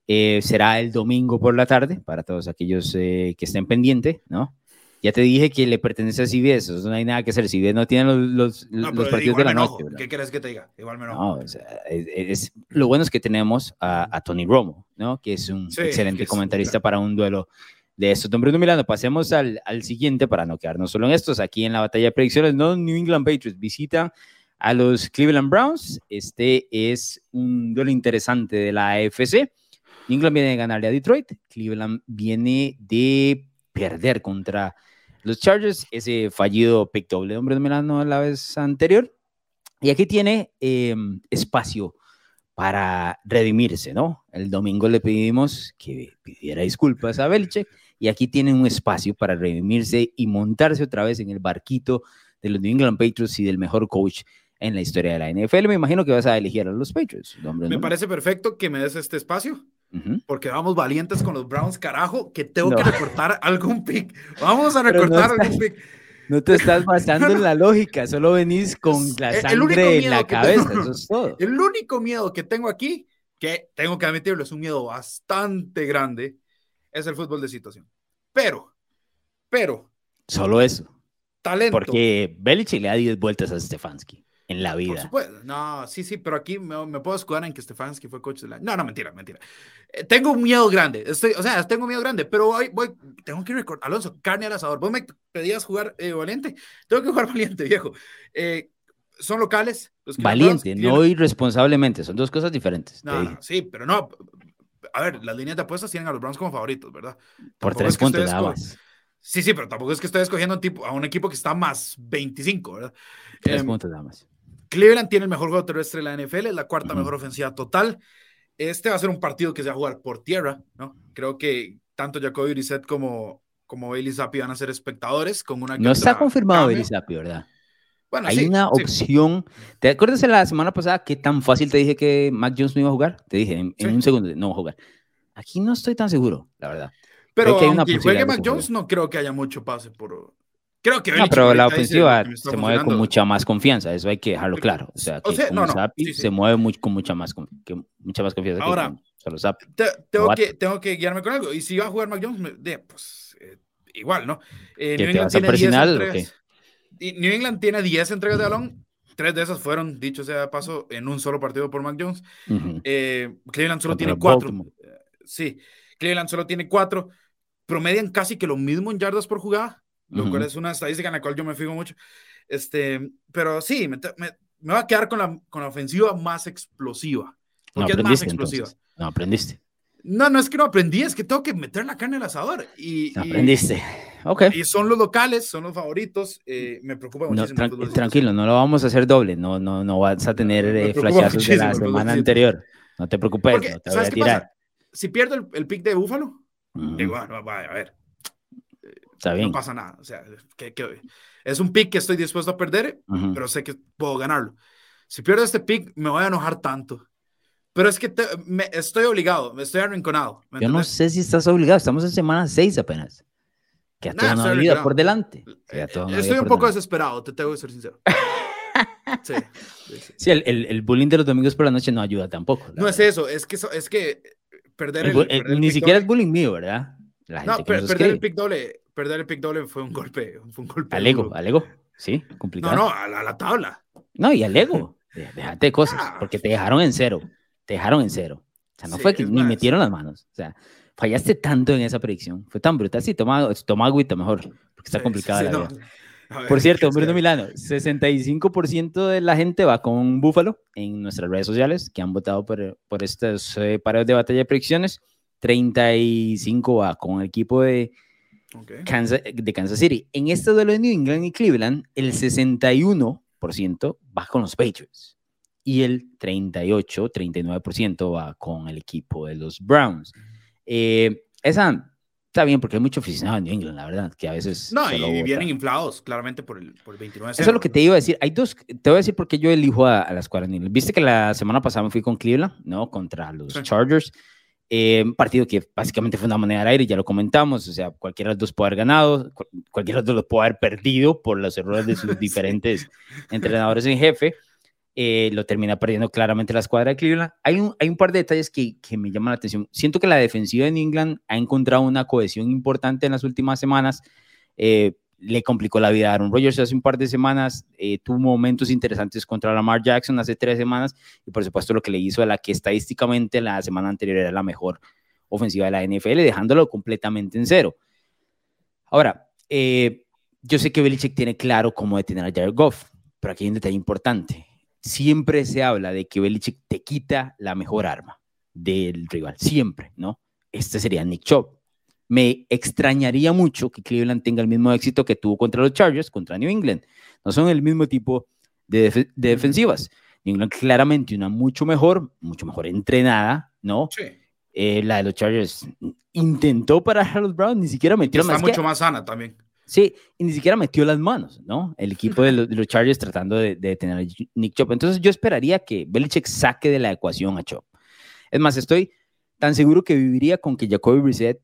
Eh, será el domingo por la tarde, para todos aquellos que estén pendientes, ¿no? Ya te dije que le pertenece a CBS, eso no hay nada que hacer. CBS no tiene los, los, partidos de la noche.
¿Qué quieres que te diga? Igual me no,
es, lo bueno es que tenemos a, Tony Romo, ¿no? Que es un excelente comentarista para un duelo de esto. Don Bruno Milano, pasemos al, al, siguiente para no quedarnos solo en estos. Aquí en la batalla de predicciones, no New England Patriots visitan a los Cleveland Browns. Este es un duelo interesante de la AFC. New England viene de ganarle a Detroit. Cleveland viene de perder contra los Chargers, ese fallido pick doble de hombre de Milano la vez anterior. Y aquí tiene em, espacio para redimirse, ¿no? El domingo le pedimos que pidiera disculpas a Belichick y aquí tiene un espacio para redimirse y montarse otra vez en el barquito de los New England Patriots y del mejor coach en la historia de la NFL. Me imagino que vas a elegir a los Patriots.
Me parece perfecto que me des este espacio porque vamos valientes con los Browns, carajo, que tengo que recortar *laughs* algún pick. Vamos a recortar algún pick.
No te estás basando *laughs* en la lógica, solo venís con la sangre en la cabeza, eso es todo.
El único miedo que tengo aquí, que tengo que admitirlo, es un miedo bastante grande, es el fútbol de situación. Pero, pero.
Solo eso.
Talento.
Porque Belichick le da 10 vueltas a Stefanski en la vida.
No, sí, sí, pero aquí me, puedo escudar en que Stefanski fue coach de la... No, no, mentira, mentira. Eh, tengo un miedo grande, estoy, o sea, tengo miedo grande, pero voy, voy tengo que recordar, Alonso, carne al asador. Vos me pedías jugar eh, valiente, tengo que jugar *laughs* valiente, viejo. Eh, son locales.
valiente, no irresponsablemente, son dos cosas diferentes.
No, sí, pero no. A ver, las líneas de apuestas tienen a los Browns como favoritos, ¿verdad?
Por tres puntos nada más.
Sí, sí, pero tampoco es que estoy escogiendo un tipo, a un equipo que está más 25, ¿verdad?
Tres em, puntos nada más.
Cleveland tiene el mejor juego terrestre de la NFL, es la cuarta mejor ofensiva total. Este va a ser un partido que se va a jugar por tierra, ¿no? Creo que tanto Jacoby Brissett como, como Bailey Zappi van a ser espectadores con una...
No está confirmado Bailey Zappi, ¿verdad? Bueno, Hay una opción. ¿Te acuerdas en la semana pasada qué tan fácil te dije que Mac Jones no iba a jugar? Te dije en, un segundo, no va a jugar. Aquí no estoy tan seguro, la verdad.
Pero que aunque juegue Mac Jones, no creo que haya mucho pase por, Creo que
no, pero la ofensiva se mueve con mucha más confianza, eso hay que dejarlo claro. O sea, que se mueve con mucha más, que, mucha más confianza.
Ahora, que solo tengo, que, tengo que guiarme con algo. Y si va a jugar Mac Jones, pues eh, igual, ¿no?
Eh, New, England tiene 10 entregas,
New England tiene 10 entregas de balón. Tres de esas fueron, dicho sea de paso, en un solo partido por Mac Jones. Eh, Cleveland solo tiene 4. Sí, Cleveland solo tiene 4. Promedian casi que lo mismo en yardas por jugada lo cual es una estadística en la cual yo me fijo mucho. Este, pero sí, me, me, me voy a quedar con la, con la ofensiva más explosiva. Porque es más explosiva.
No aprendiste.
No, no es que no aprendí, es que tengo que meter la carne al asador. Y,
aprendiste. Ok.
Y son los locales, son los favoritos. Eh, me preocupa muchísimo.
tranquilo, no lo vamos a hacer doble. No, no, no vas a tener eh, flashazos de la semana anterior. No te preocupes, no te voy a tirar.
Si pierdo el, el pick de Búfalo, igual, a ver, no pasa nada. O sea, que, es un pick que estoy dispuesto a perder, pero sé que puedo ganarlo. Si pierdo este pick, me voy a enojar tanto. Pero es que me, estoy obligado, me estoy arrinconado.
Yo no sé si estás obligado, estamos en semana 6 apenas. Que a toda una vida por delante.
estoy un poco desesperado, te tengo que ser sincero. *laughs*
sí, sí, el, el, bullying de los domingos por la noche no ayuda tampoco.
No es eso, es que, es que perder el,
Ni siquiera es bullying mío, ¿verdad?
no, perder el pick doble perder el pick doble fue un golpe. Fue un golpe
al ego, al ego. Sí, complicado.
No, no, a la, tabla.
No, y al ego. Déjate de cosas, ah. porque te dejaron en cero. Te dejaron en cero. O sea, no fue que ni metieron las manos. O sea, fallaste tanto en esa predicción. Fue tan brutal. Sí, toma, toma agüita mejor, porque está complicada la vida. Por cierto, Bruno Milano, 65% de la gente va con Búfalo en nuestras redes sociales que han votado por, por estos eh, de batalla de predicciones. 35 va con el equipo de de Kansas City. En este duelo de New England y Cleveland, el 61% va con los Patriots y el 38, 39% va con el equipo de los Browns. Eh, esa está bien porque hay mucho aficionado en New England, la verdad, que a veces...
No, y vienen inflados claramente por el, por el 29.
Eso es lo que te iba a decir. Hay dos, te voy a decir por qué yo elijo a, a las cuarenta. Viste que la semana pasada me fui con Cleveland, ¿no? Contra los Chargers. Eh, un partido que básicamente fue una moneda al aire, ya lo comentamos, o sea, cualquiera de los dos puede haber ganado, cualquiera de los dos puede haber perdido por los errores de sus *laughs* diferentes entrenadores en jefe. Eh, lo termina perdiendo claramente la escuadra de Cleveland. Hay un, hay un par de detalles que, que, me llaman la atención. Siento que la defensiva de New England ha encontrado una cohesión importante en las últimas semanas. Eh, le complicó la vida a Aaron Rodgers hace un par de semanas, eh, tuvo momentos interesantes contra Lamar Jackson hace tres semanas y por supuesto lo que le hizo a la que estadísticamente la semana anterior era la mejor ofensiva de la NFL, dejándolo completamente en cero. Ahora, eh, yo sé que Belichick tiene claro cómo detener a Jared Goff, pero aquí hay un detalle importante. Siempre se habla de que Belichick te quita la mejor arma del rival, siempre, ¿no? Este sería Nick Chubb me extrañaría mucho que Cleveland tenga el mismo éxito que tuvo contra los Chargers, contra New England. No son el mismo tipo de, defensivas. New England claramente una mucho mejor, mucho mejor entrenada, ¿no? Sí. Eh, la de los Chargers intentó parar a los Browns, ni siquiera metió
Está mucho más sana también.
Sí, y ni siquiera metió las manos, ¿no? El equipo de los, Chargers tratando de, tener a Nick Chop. Entonces yo esperaría que Belichick saque de la ecuación a Chop. Es más, estoy tan seguro que viviría con que Jacoby Brissett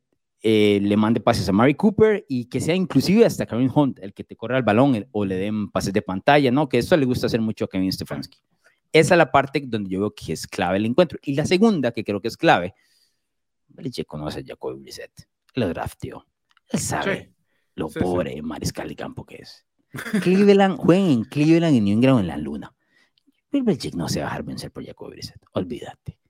eh, le mande pases a Mary Cooper y que sea inclusive hasta Kevin Hunt el que te corra el balón o le den pases de pantalla, ¿no? Que eso le gusta hacer mucho a Kevin Stefanski. Esa es la parte donde yo veo que es clave el encuentro. Y la segunda, que creo que es clave, Belichick conoce a Jacoby Brissett. lo drafteó. Él sabe lo pobre mariscal de campo que es. Cleveland, *laughs* jueguen en Cleveland y New England en la luna. Belichick no se va a dejar vencer por Jacob Brissett. Olvídate.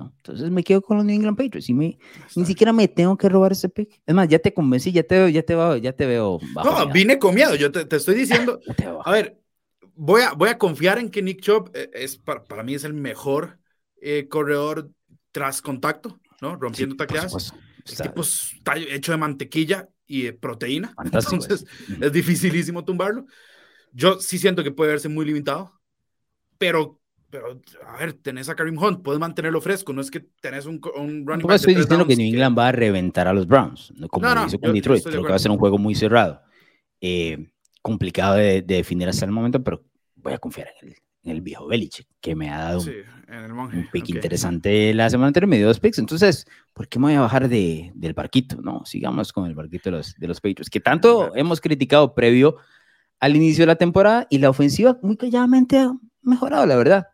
Entonces me quedo con los New England Patriots y me, ni siquiera me tengo que robar ese pick. Es más, ya te convencí, ya te veo, ya te veo, ya te veo.
no, vine con miedo. Yo te, estoy diciendo. *laughs* a ver, voy a, voy a confiar en que Nick Chubb eh, es, para, para mí es el mejor eh, corredor tras contacto, ¿no? Rompiendo tacleadas. El tipo está hecho de mantequilla y de proteína. *laughs* Entonces es dificilísimo tumbarlo. Yo sí siento que puede verse muy limitado, pero pero, a ver, tenés a Karim Hunt, puedes mantenerlo fresco, no es que tenés un, un running
back. estoy diciendo que New England va a reventar a los Browns, como no, hizo con Detroit. Creo que va a ser un juego muy cerrado. Eh, complicado de, definir hasta el momento, pero voy a confiar en el, en el viejo Belichick, que me ha dado un, pick interesante la semana anterior, me dio dos picks. Entonces, ¿por qué me voy a bajar de, del barquito? No, sigamos con el barquito de los, de los Patriots, que tanto hemos criticado previo al inicio de la temporada y la ofensiva muy calladamente ha mejorado, la verdad.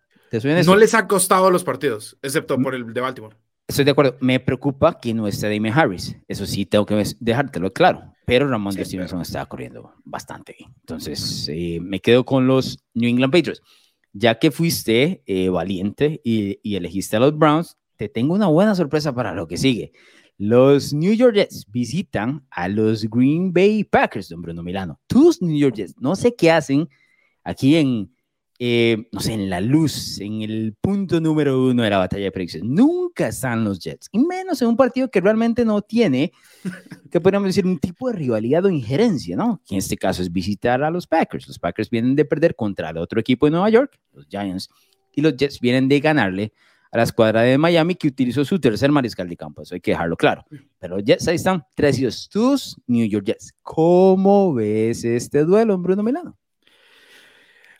No les ha costado los partidos, excepto por el de Baltimore.
Estoy de acuerdo. Me preocupa que no esté Damien Harris. Eso sí, tengo que dejártelo claro. Pero Ramón de Stevenson está corriendo bastante Entonces, eh, me quedo con los New England Patriots. Ya que fuiste eh, valiente y, y, elegiste a los Browns, te tengo una buena sorpresa para lo que sigue. Los New York Jets visitan a los Green Bay Packers, don Bruno Milano. Tus New York Jets, no sé qué hacen aquí en, eh, no sé, en la luz, en el punto número uno de la batalla de predicción. Nunca están los Jets, y menos en un partido que realmente no tiene, *laughs* que podríamos decir, un tipo de rivalidad o injerencia, ¿no? Que en este caso es visitar a los Packers. Los Packers vienen de perder contra el otro equipo de Nueva York, los Giants, y los Jets vienen de ganarle a la escuadra de Miami que utilizó su tercer mariscal de campo, eso hay que dejarlo claro. Pero los Jets ahí están, tres y tus New York Jets. ¿Cómo ves este duelo, Bruno Milano?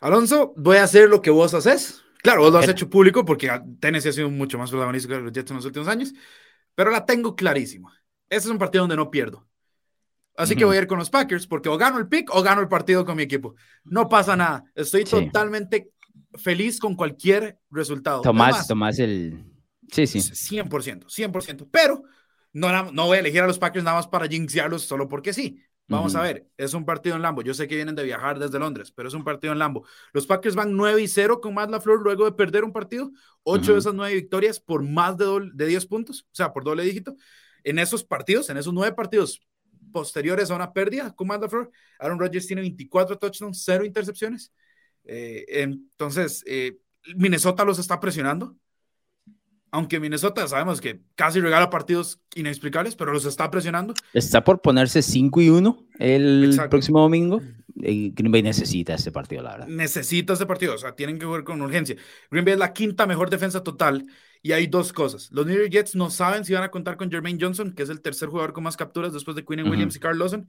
Alonso, voy a hacer lo que vos haces. Claro, vos lo has hecho público porque Tennessee ha sido mucho más protagonista que los Jets en los últimos años, pero la tengo clarísima. Este es un partido donde no pierdo. Así que voy a ir con los Packers porque o gano el pick o gano el partido con mi equipo. No pasa nada. Estoy totalmente feliz con cualquier resultado.
Tomás, Tomás el...
Sí, sí. 100%, 100%. Pero no, no voy a elegir a los Packers nada más para jinxearlos solo porque sí. Vamos a ver, es un partido en Lambo. Yo sé que vienen de viajar desde Londres, pero es un partido en Lambo. Los Packers van 9 y 0 con Matt LaFleur luego de perder un partido. 8 de esas 9 victorias por más de, de 10 puntos, o sea, por doble dígito. En esos partidos, en esos 9 partidos posteriores a una pérdida con Matt LaFleur, Aaron Rodgers tiene 24 touchdowns, 0 intercepciones. Eh, entonces, eh, Minnesota los está presionando aunque Minnesota sabemos que casi regala partidos inexplicables, pero los está presionando.
Está por ponerse 5 y 1 el próximo domingo. Green Bay necesita ese partido, la verdad.
Necesita ese partido, o sea, tienen que jugar con urgencia. Green Bay es la quinta mejor defensa total y hay dos cosas. Los New York Jets no saben si van a contar con Jermaine Johnson, que es el tercer jugador con más capturas después de Quinn Williams y Carl Lawson.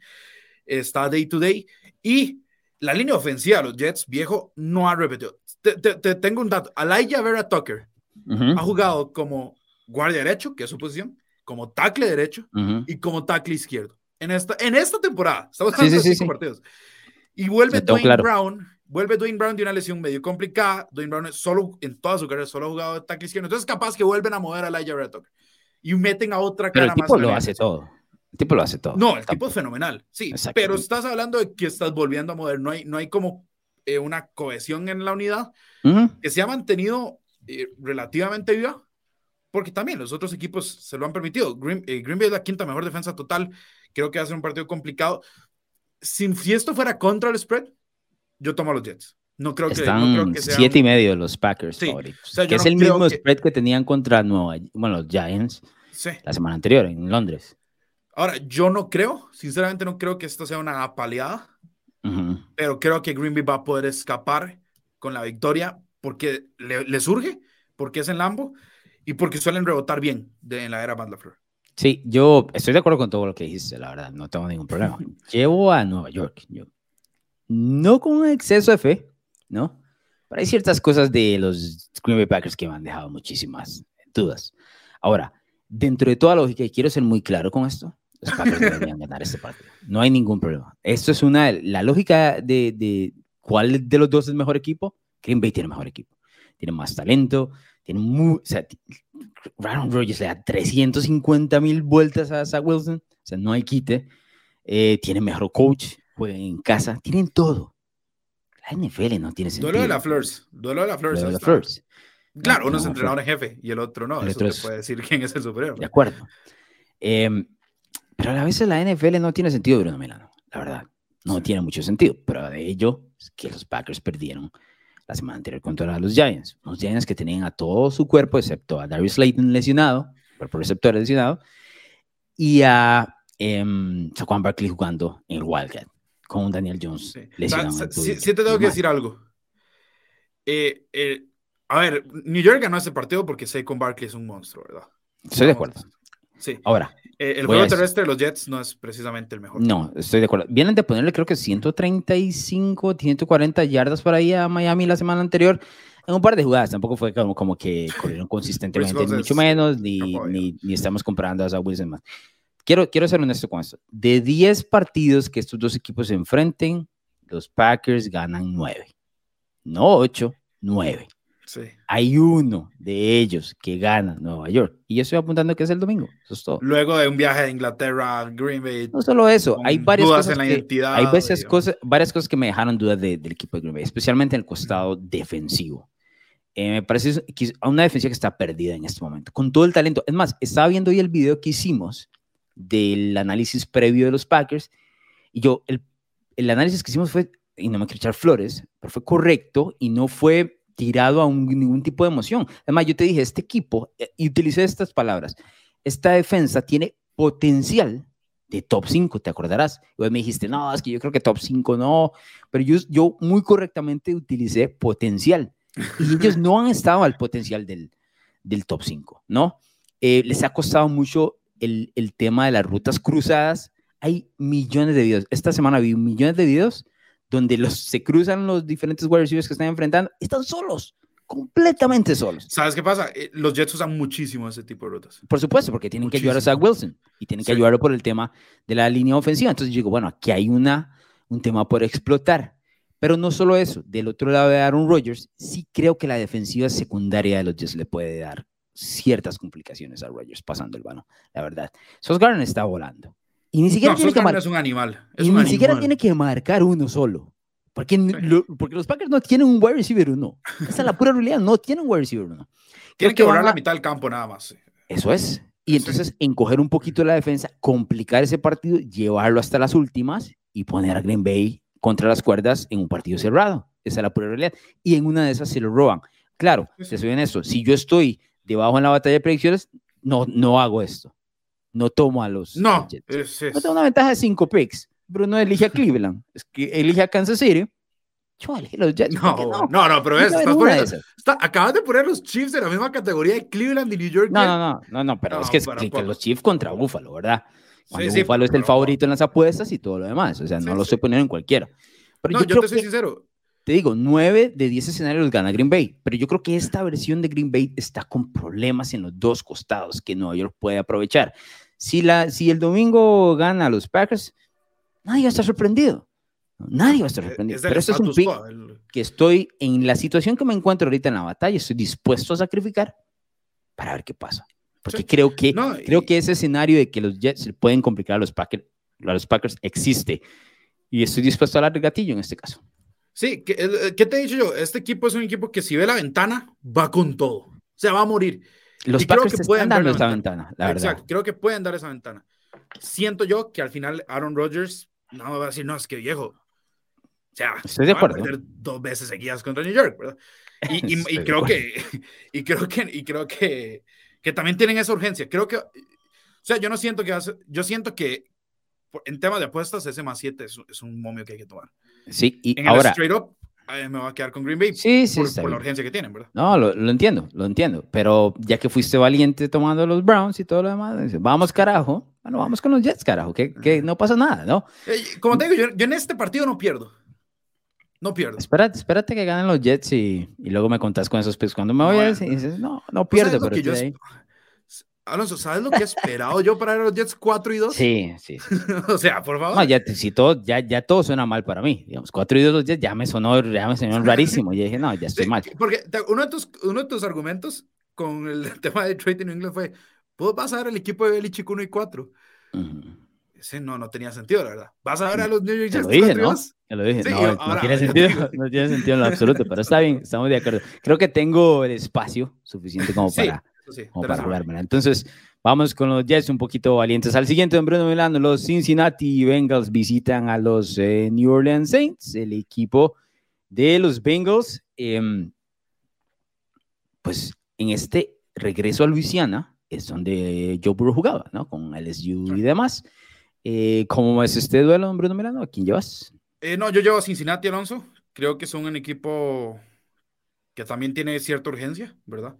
Está day to day. Y la línea ofensiva de los Jets, viejo, no ha repetido. Te, te tengo un dato. Alaya Vera Tucker ha jugado como guardia derecho, que es su posición, como tackle derecho y como tackle izquierdo. En esta, en esta temporada, estamos hablando de cinco partidos. Y vuelve Dwayne Brown, vuelve Dwayne Brown de una lesión medio complicada. Dwayne Brown solo, en toda su carrera solo ha jugado de tackle izquierdo. Entonces, capaz que vuelven a mover a Elijah Reddock y meten a otra
cara pero el tipo lo hace todo. El tipo lo hace todo.
No, el tipo es fenomenal, sí. Pero estás hablando de que estás volviendo a mover. No hay, no hay como eh, una cohesión en la unidad que se ha mantenido eh, relativamente viva, porque también los otros equipos se lo han permitido. Green, eh, Green, Bay es la quinta mejor defensa total. Creo que va a ser un partido complicado. Si, si esto fuera contra el spread, yo tomo a los Jets. No creo que,
Están siete y medio los Packers favoritos. que es el mismo spread que tenían contra Nueva, bueno, los Giants la semana anterior en Londres.
Ahora, yo no creo, sinceramente no creo que esto sea una apaleada, pero creo que Green Bay va a poder escapar con la victoria porque le, surge, porque es en Lambo y porque suelen rebotar bien de, en la era Band Flor.
Sí, yo estoy de acuerdo con todo lo que dijiste, la verdad, no tengo ningún problema. *laughs* Llevo a Nueva York, yo, no con un exceso de fe, ¿no? Pero hay ciertas cosas de los Green Bay Packers que me han dejado muchísimas dudas. Ahora, dentro de toda lógica, y quiero ser muy claro con esto, los Packers deberían *laughs* ganar este partido. No hay ningún problema. Esto es una, la lógica de, de cuál de los dos es el mejor equipo, Green Bay tiene mejor equipo, tiene más talento, tiene muy, o sea, Aaron Rodgers le da 350 mil vueltas a Zach Wilson, o sea, no hay quite. Eh, tienen mejor coach, juegan en casa, tienen todo. La NFL no tiene sentido.
Duelo de la Flores. Duelo de la Flores.
Duelo de la Flores.
Claro, uno es entrenador en jefe y el otro no. El Eso te puede decir quién es el superior.
De acuerdo. Em, pero a vez la NFL no tiene sentido, Bruno Milano. La verdad, no tiene mucho sentido. Pero de ello es que los Packers perdieron la semana anterior contra los Giants. Los Giants que tenían a todo su cuerpo, excepto a Darius Slayton lesionado, cuerpo receptor lesionado, y a eh, Saquon Barkley jugando en el Wildcat, con un Daniel Jones lesionado.
sí, te tengo que decir algo. Eh, eh, a ver, New York ganó ese partido porque Saquon Barkley es un monstruo, ¿verdad?
Estoy de acuerdo.
Sí.
Ahora.
Eh, el juego terrestre de los Jets no es precisamente el mejor.
No, estoy de acuerdo. Vienen de ponerle creo que 135, 140 yardas por ahí a Miami la semana anterior en un par de jugadas. Tampoco fue como, como que *laughs* corrieron consistentemente, mucho menos, ni, ni, ni, estamos comparando a Wilson más. Quiero, quiero ser honesto con esto. De 10 partidos que estos dos equipos se enfrenten, los Packers ganan 9. No 8, 9. Hay uno de ellos que gana Nueva York. Y yo estoy apuntando que es el domingo. Eso es todo.
Luego de un viaje a Inglaterra, Green Bay.
No solo eso, hay varias cosas. que, hay veces cosas, varias cosas que me dejaron dudas del equipo de Green Bay, especialmente en el costado defensivo. Eh, me parece que una defensa que está perdida en este momento, con todo el talento. Es más, estaba viendo hoy el video que hicimos del análisis previo de los Packers y yo, el, el análisis que hicimos fue, y no me quiero echar flores, pero fue correcto y no fue tirado a un, ningún tipo de emoción. Además, yo te dije, este equipo, eh, y utilicé estas palabras, esta defensa tiene potencial de top 5, te acordarás. Y vos me dijiste, no, es que yo creo que top 5 no, pero yo, yo muy correctamente utilicé potencial. Y *laughs* ellos no han estado al potencial del, del top 5, ¿no? Eh, les ha costado mucho el, el, tema de las rutas cruzadas. Hay millones de videos. Esta semana vi millones de videos donde los, se cruzan los diferentes wide receivers que están enfrentando, están solos, completamente solos.
¿Sabes qué pasa? Eh, los Jets usan muchísimo ese tipo de rutas.
Por supuesto, porque tienen que ayudar a Zach Wilson y tienen que ayudarlo por el tema de la línea ofensiva. Entonces yo digo, bueno, aquí hay una, un tema por explotar. Pero no solo eso, del otro lado de Aaron Rodgers, sí creo que la defensiva secundaria de los Jets le puede dar ciertas complicaciones a Rodgers pasando el balón, la verdad. Sos Garden está volando. Y ni siquiera, tiene, que
es un animal.
y ni siquiera tiene que marcar uno solo. Porque, porque los Packers no tienen un wide receiver uno. Esa es la pura realidad, no tienen un wide receiver uno.
Tienen que borrar la mitad del campo nada más.
Eso es. Y entonces encoger un poquito la defensa, complicar ese partido, llevarlo hasta las últimas y poner a Green Bay contra las cuerdas en un partido cerrado. Esa es la pura realidad. Y en una de esas se lo roban. Claro, te soy en eso. Si yo estoy debajo en la batalla de predicciones, no, no hago esto no tomo a los
no,
Es, No tengo una ventaja de 5 picks. Bruno elige a Cleveland, es que elige a Kansas City. Yo los Jets.
No, no, no, pero es, estás poniendo, está, acabas de poner los Chiefs en la misma categoría de Cleveland y New York.
No, no, no, no, no, pero es que, es, que los Chiefs contra Buffalo, ¿verdad? Cuando sí, Buffalo es el favorito en las apuestas y todo lo demás. O sea, no lo estoy poniendo en cualquiera. Pero
no, yo, te soy sincero.
Te digo, 9 de 10 escenarios gana Green Bay, pero yo creo que esta versión de Green Bay está con problemas en los dos costados que Nueva York puede aprovechar. Si, la, si el domingo gana a los Packers, nadie va a estar sorprendido. Nadie va a estar sorprendido. Pero eso es un pick que estoy en la situación que me encuentro ahorita en la batalla, estoy dispuesto a sacrificar para ver qué pasa. Porque creo, que, creo que ese escenario de que los Jets se pueden complicar a los, Packers, a los Packers existe. Y estoy dispuesto a dar el gatillo en este caso.
Sí, eh, ¿qué te he dicho yo? Este equipo es un equipo que si ve la ventana, va con todo. O sea, va a morir.
Los Packers creo que pueden dar esa ventana, la Exacto,
creo que pueden dar esa ventana. Siento yo que al final Aaron Rodgers no me va a decir, no, es que viejo. O sea,
estoy de acuerdo.
dos veces seguidas contra New York, ¿verdad? Y, y, *laughs* creo que, *laughs* y creo que, y creo que, que también tienen esa urgencia. Creo que, o sea, yo no siento que, hace, yo siento que en tema de apuestas, ese más 7 es, es, un momio que hay que tomar.
Sí, y
en
ahora.
El straight up, me voy a quedar con Green Bay.
Sí, sí,
por, la urgencia que tienen, ¿verdad?
No, lo, lo, entiendo, lo entiendo. Pero ya que fuiste valiente tomando los Browns y todo lo demás, vamos carajo. Bueno, vamos con los Jets, carajo, que, que no pasa nada, ¿no?
Eh, como te digo, yo, yo, en este partido no pierdo. No pierdo.
Espérate, espérate que ganen los Jets y, y luego me contás con esos picks. Cuando me voy a decir, dices, no, no pierdo, pero yo.
Alonso, ¿sabes lo que he esperado yo para los Jets 4 y 2?
Sí, sí. *laughs*
o sea, por favor.
No, ya, si todo, ya, ya todo suena mal para mí. Digamos, 4 y 2 los Jets ya me sonó, ya me sonó rarísimo. Y dije, no, ya estoy mal.
Porque uno de, tus, uno de tus argumentos con el *laughs* tema de Trade en inglés fue, ¿puedo pasar el equipo de Belichick 1 y 4? ese no, no tenía sentido, la verdad. ¿Vas a ver a los New York
Jets? Lo dije, ¿no? Ya lo dije. no, no, tiene sentido, *laughs* no tiene sentido en lo absoluto, pero está bien, estamos de acuerdo. Creo que tengo el espacio suficiente como para, como para jugármela. Entonces, vamos con los Jets un poquito valientes. Al siguiente, don Bruno Milano, los Cincinnati Bengals visitan a los eh, New Orleans Saints, el equipo de los Bengals. Eh, pues en este regreso a Luisiana es donde Joe Burrow jugaba, ¿no? Con LSU y demás. Eh, ¿Cómo es este duelo, Bruno Milano? ¿A quién llevas?
Eh, no, yo llevo a Cincinnati, Alonso. Creo que son un equipo que también tiene cierta urgencia, ¿verdad?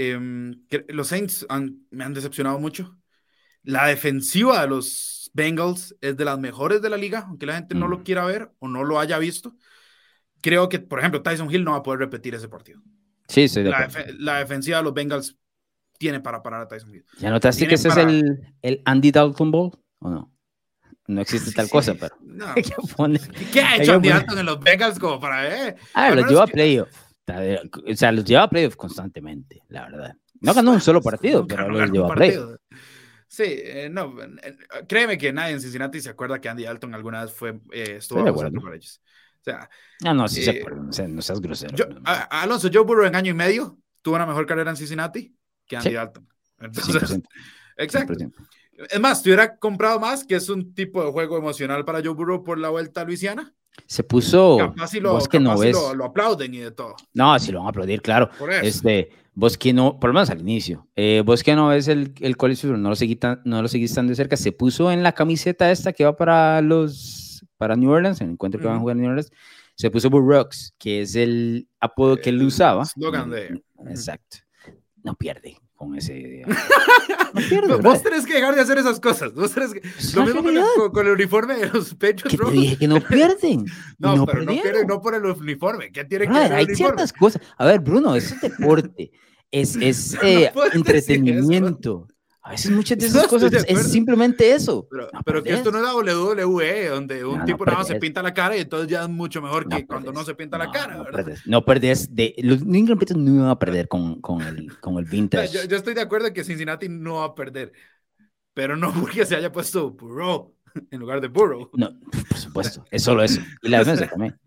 Em, los Saints me han decepcionado mucho. La defensiva de los Bengals es de las mejores de la liga, aunque la gente no lo mm. quiera ver o no lo haya visto. Creo que, por ejemplo, Tyson Hill no va a poder repetir ese partido.
Sí, sí.
La, la, defensiva de los Bengals tiene para parar a Tyson Hill.
¿Ya notaste que ese es el, el Andy Dalton Ball o no? No existe *laughs* tal cosa, pero. No. *laughs*
¿Qué, ha hecho Andy Dalton en los Bengals como para ver?
Ah, los lleva a playoff. O sea, los lleva a playoff constantemente, la verdad. No ganó un solo partido, pero los lleva a playoff.
Sí, eh, no, eh, créeme que nadie en Cincinnati se acuerda que Andy Dalton alguna vez fue, eh, estuvo a para ellos. O sea,
no, no, sí se acuerda, no, seas grosero.
Yo, Alonso, Joe Burrow en año y medio tuvo una mejor carrera en Cincinnati que Andy Dalton. *laughs* exacto. Es más, te hubiera comprado más, que es un tipo de juego emocional para Joe Burrow por la vuelta a Luisiana.
Se puso.
Capaz si lo, vos que no ves. Lo, aplauden y de todo.
No, si lo van a aplaudir, claro. Por eso. Este, vos que no, por lo menos al inicio, eh, vos que no ves el, el colegio, no lo, seguís tan, no lo seguís tan de cerca, se puso en la camiseta esta que va para los, para New Orleans, en el encuentro que van a jugar en New Orleans, se puso Burrocks, que es el apodo que él usaba.
de.
Exacto. No pierde con ese. *laughs*
No pierde, vos tenés que dejar de hacer esas cosas. Vos tenés que... Lo mismo con, el uniforme de los pechos
Te dije que no *laughs* pierden.
no, no, pero no, pierden, no por el uniforme. ¿Qué tiene que ver
Hay ciertas cosas. A ver, Bruno, es deporte. Es, es *laughs* eh, entretenimiento. A veces muchas de esas cosas es simplemente eso.
Pero, que esto no es la WWE, donde un tipo nada más se pinta la cara y entonces ya es mucho mejor que cuando no se pinta la cara, ¿verdad?
No perdés. De, los New England no iban a perder con, con, el, con el *laughs* vintage.
Yo, yo, estoy de acuerdo que Cincinnati no va a perder, pero no *laughs* porque se haya puesto Burrow *laughs* en lugar de Burrow.
No, por supuesto, es solo eso. Y la defensa *laughs* también.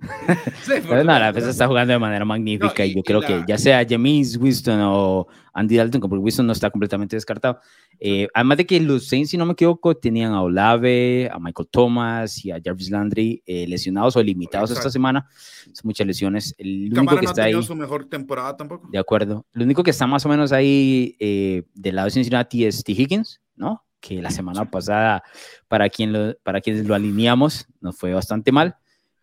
Sí, *laughs* Pero no, la defensa está jugando de manera magnífica y, yo creo que ya sea James Winston o Andy Dalton, porque Winston no está completamente descartado. Eh, además de que los Saints, si no me equivoco, tenían a Olave, a Michael Thomas y a Jarvis Landry eh, lesionados o limitados esta semana. Son muchas lesiones. El único que no está ahí.
su mejor temporada tampoco.
De acuerdo. Lo único que está más o menos ahí eh, del lado de Cincinnati es T. Higgins, ¿no? Que la semana pasada, para, quien lo, para quienes lo alineamos, nos fue bastante mal,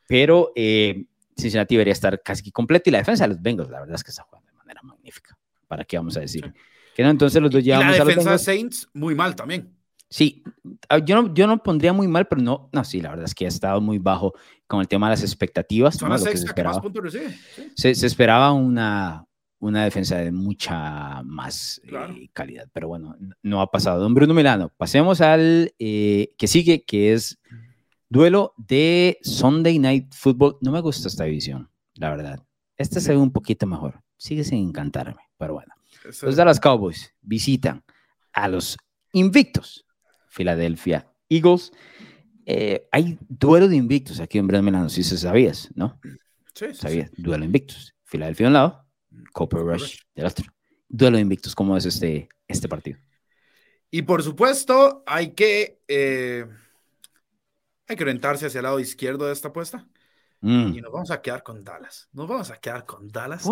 pero eh, Cincinnati debería estar casi completo y la defensa de los Bengals, la verdad es que está jugando de manera magnífica. ¿Para qué vamos a decir? Que no, entonces los dos llevamos
y la defensa de Saints, muy mal también.
Sí, yo no, yo no pondría muy mal, pero no, no, sí, la verdad es que ha estado muy bajo con el tema de las expectativas. Son las se, esperaba. se, se, esperaba una, una defensa de mucha más eh, calidad. Pero bueno, no ha pasado. Don Bruno Milano, pasemos al eh, que sigue, que es duelo de Sunday Night Football. No me gusta esta división, la verdad. Esta se ve un poquito mejor. Sigue sin encantarme, pero bueno. Los Dallas Cowboys visitan a los invictos Philadelphia Eagles. Eh, hay duelo de invictos aquí en Bruno Milano, si se sabías, ¿no? Sí, sí Sabías, duelo de invictos. Philadelphia de un lado, Copper Rush del otro. Duelo de invictos, ¿cómo es este, este partido?
Y por supuesto, hay que, eh, hay que orientarse hacia el lado izquierdo de esta apuesta. Mm. Y nos vamos a quedar con Dallas. Nos vamos a quedar con Dallas.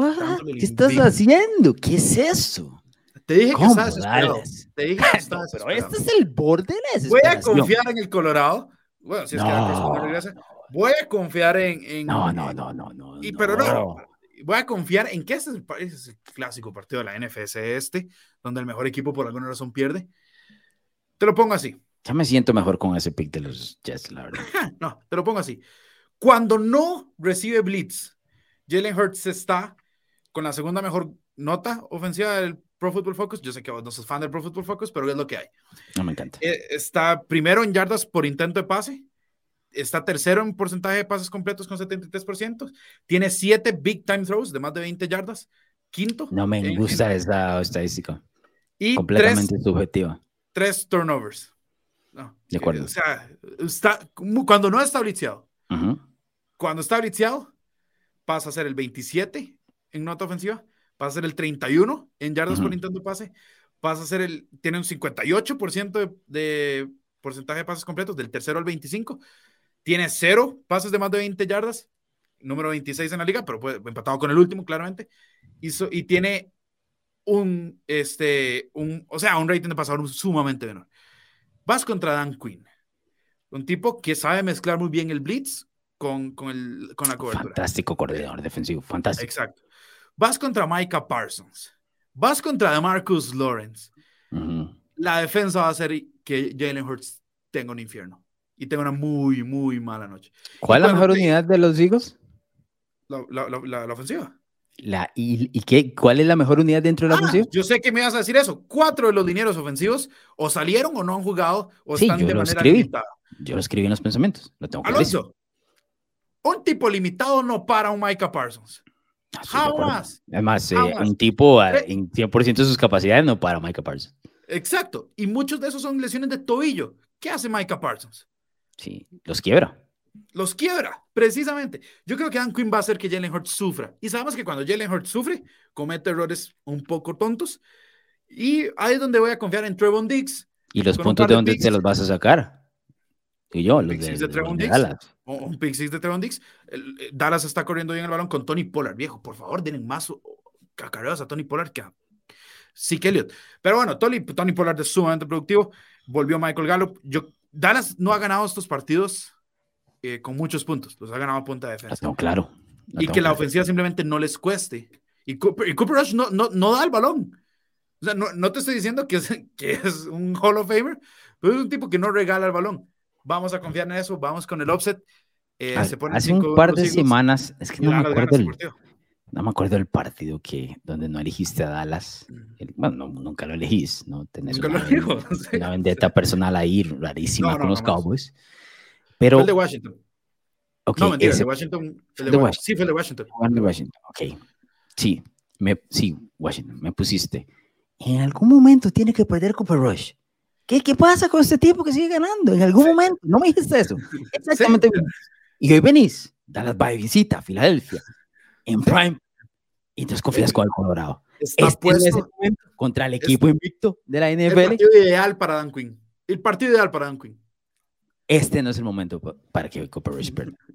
¿Qué estás haciendo? ¿Qué es eso?
Te dije que estabas esperando. Te dije que *laughs* estabas
Pero este es el borde de
Voy a confiar en el Colorado. Bueno, si es que la regresa. Voy a confiar en, en,
No, no, no, no, no.
Y, pero no voy a confiar en que este es, el, clásico partido de la NFC este, donde el mejor equipo por alguna razón pierde. Te lo pongo así.
Ya me siento mejor con ese pick de los Jets, la verdad. *laughs*
no, te lo pongo así. Cuando no recibe blitz, Jalen Hurts está con la segunda mejor nota ofensiva del Pro Football Focus. Yo sé que vos no sos fan del Pro Football Focus, pero es lo que hay.
No me encanta.
Eh, está primero en yardas por intento de pase, está tercero en porcentaje de pases completos con 73%, tiene siete big time throws de más de 20 yardas, quinto.
No me gusta esa estadística. Y completamente subjetiva.
Tres turnovers. No.
De acuerdo.
O sea, está, cuando no está blitzeado, cuando está blitzeado, pasa a ser el 27 en nota ofensiva, pasa a ser el 31 en yardas por intento de pase, pasa a ser el, tiene un 58% de, de porcentaje de pases completos, del tercero al 25, tiene cero pases de más de 20 yardas, número 26 en la liga, pero puede, empatado con el último, claramente, Hizo, y tiene un, este, un, o sea, un rating de pasador sumamente menor. Vas contra Dan Quinn, un tipo que sabe mezclar muy bien el blitz con, con, el, con la cobertura.
Fantástico coordinador defensivo, fantástico.
Exacto. Vas contra Micah Parsons, vas contra Marcus Lawrence. La defensa va a hacer que Jalen Hurts tenga un infierno y tenga una muy, muy mala noche.
¿Cuál es la mejor unidad de los Eagles?
La, la, la, la ofensiva.
La, ¿Y, qué, cuál es la mejor unidad dentro de la ah, ofensiva?
Yo sé que me ibas a decir eso. Cuatro de los dineros ofensivos o salieron o no han jugado o están de manera limitada.
Yo lo escribí en los pensamientos. Lo tengo
Alonso, un tipo limitado no para un Micah Parsons. Ah, Jamás.
Además, eh, un tipo eh, en 100% de sus capacidades no para Micah Parsons.
Exacto. Y muchos de esos son lesiones de tobillo. ¿Qué hace Micah Parsons?
Sí, los quiebra
los quiebra, precisamente. Yo creo que Dan Quinn va a hacer que Jalen Hurts sufra. Y sabemos que cuando Jalen Hurts sufre, comete errores un poco tontos. Y ahí es donde voy a confiar en Trevon Diggs.
¿Y los puntos de dónde se los vas a sacar? Y yo, los de,
de, Trevon Diggs. Dallas. un pick six de Trevon Diggs. Eh, Dallas está corriendo bien el balón con Tony Pollard. Viejo, por favor, den más cacareos a Tony Pollard que a sí Elliott. Pero bueno, Tony, Tony Pollard es sumamente productivo. Volvió Michael Gallup. Yo, Dallas no ha ganado estos partidos eh, con muchos puntos. Los ha ganado a punta de defensa.
No, claro.
y que la ofensiva simplemente no les cueste. Y Cooper, Rush no, no, no, da el balón. O sea, no, no te estoy diciendo que es, *laughs* que es un Hall of Famer, pero es un tipo que no regala el balón. Vamos a confiar en eso, vamos con el offset.
Eh, se pone hace un par de semanas, es que no me, acuerdo el, no me acuerdo el partido que, donde no elegiste a Dallas. Mm. bueno, nunca lo elegís, ¿no? Tenés una, *laughs* una, vendetta personal ahí rarísima con los Cowboys. Pero,
fue el de Washington.
Okay,
no, mentira, el de Washington. El de Washington. Sí, fue el de Washington.
El de Washington, ok. Sí, me, sí, Washington, me pusiste. En algún momento tiene que perder Cooper Rush. ¿Qué, ¿Qué pasa con este tipo que sigue ganando? En algún momento, no me dijiste eso. *laughs* Exactamente. Y hoy venís, Dallas va de visita a Filadelfia, en Prime, y entonces confías con el Colorado.
Está este puesto
contra el equipo invicto de la NFL.
El partido ideal para Dan Quinn. El partido ideal para Dan Quinn
este no es el momento para que Cooper Rush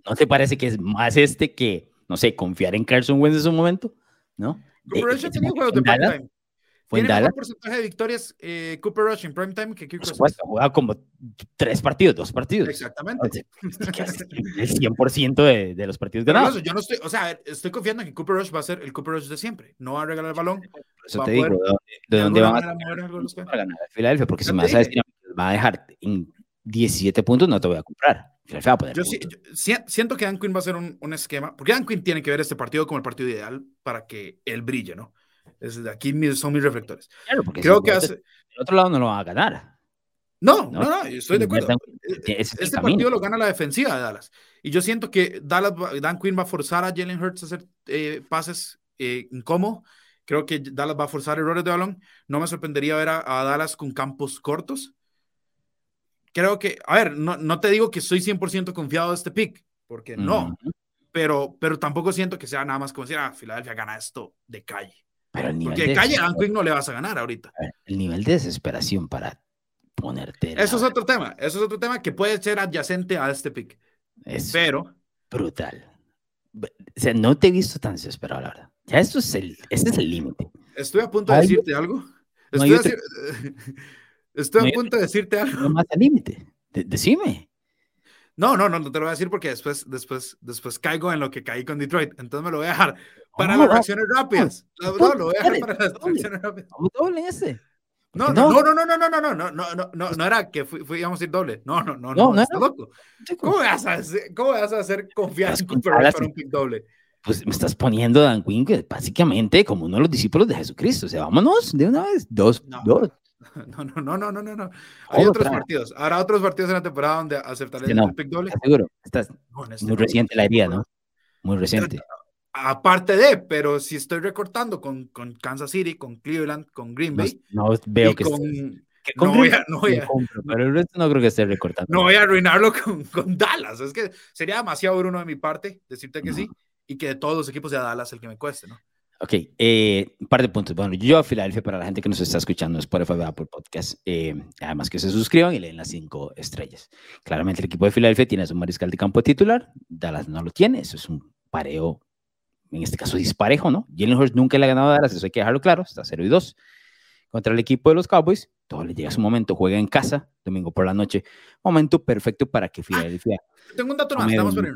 ¿No te parece que es más este que, no sé, confiar en Carson Wentz en su momento? ¿No?
Cooper Rush tenía juegos de Tiene mejor porcentaje de victorias eh, Cooper Rush en primetime que Kirk
Cousins. como tres partidos, dos partidos.
Exactamente. *laughs*
El 100% de, de, los partidos ganados.
yo no estoy, o sea, estoy confiando en que Cooper Rush va a ser el Cooper Rush de siempre. No va a regalar el balón.
eso te digo, ¿de, dónde van a, ganar Filadelfia? Porque si me vas a decir, va a dejar en 17 puntos no te voy a comprar.
Yo, siento que Dan Quinn va a ser un, esquema, porque Dan Quinn tiene que ver este partido como el partido ideal para que él brille, ¿no? Desde aquí son mis reflectores.
Claro, porque Creo que hace... otro lado no lo va a ganar.
No, no, no, estoy de acuerdo. Este partido lo gana la defensiva de Dallas. Y yo siento que Dallas, Dan Quinn va a forzar a Jalen Hurts a hacer eh, pases eh, incómodos. Creo que Dallas va a forzar errores de balón. No me sorprendería ver a Dallas con campos cortos creo que, a ver, no, no te digo que soy 100% confiado de este pick, porque no, pero, pero tampoco siento que sea nada más como decir, ah, Filadelfia gana esto de calle.
Pero el nivel
porque de calle a Quick no le vas a ganar ahorita.
El nivel de desesperación para ponerte.
Eso es otro tema, eso es otro tema que puede ser adyacente a este pick.
Es pero. Brutal. O sea, no te he visto tan desesperado, la verdad. Ya esto es el, este es el límite.
Estoy a punto de decirte algo. Estoy a *laughs* Estoy a punto de decirte algo.
No más al límite. decime.
No, no, no, no te lo voy a decir porque después, después, después caigo en lo que caí con Detroit. Entonces me lo voy a dejar para las reacciones rápidas. No, lo voy a dejar para las reacciones rápidas.
Doble ese.
No, no, no, no, no, no, no, no, no, no, no, no, no era que fui, íbamos a ir doble. No, no, no, no, no, no loco. ¿Cómo vas a hacer, cómo vas a hacer Cooper para un pick doble?
Pues me estás poniendo a Dan Quinn básicamente como uno de los discípulos de Jesucristo. O sea, vámonos de una vez. Dos, dos. *laughs*
No, no, no, no, no, no, no. Hay otros partidos. Habrá otros partidos en la temporada donde aceptaré el pick doble.
Seguro. Estás este muy reciente la idea, ¿no? Muy reciente.
Aparte de, pero si estoy recortando con, con Kansas City, con Cleveland, con Green Bay.
No, veo que,
con, no voy a, no voy a,
pero el resto no creo que esté recortando.
No voy a arruinarlo con, con, Dallas. Es que sería demasiado Bruno de mi parte decirte que sí y que de todos los equipos sea Dallas el que me cueste, ¿no?
Ok, eh, un par de puntos. Bueno, yo a Filadelfia, para la gente que nos está escuchando, es por Apple Podcast, eh, además que se suscriban y leen las cinco estrellas. Claramente el equipo de Filadelfia tiene a su mariscal de campo titular, Dallas no lo tiene, eso es un pareo, en este caso disparejo, ¿no? Jalen Hurts nunca le ha ganado a Dallas, eso hay que dejarlo claro, está 0 y 2. Contra el equipo de los Cowboys, todo le llega su momento, juega en casa, domingo por la noche, momento perfecto para que ah, Filadelfia...
tengo un dato más, estamos por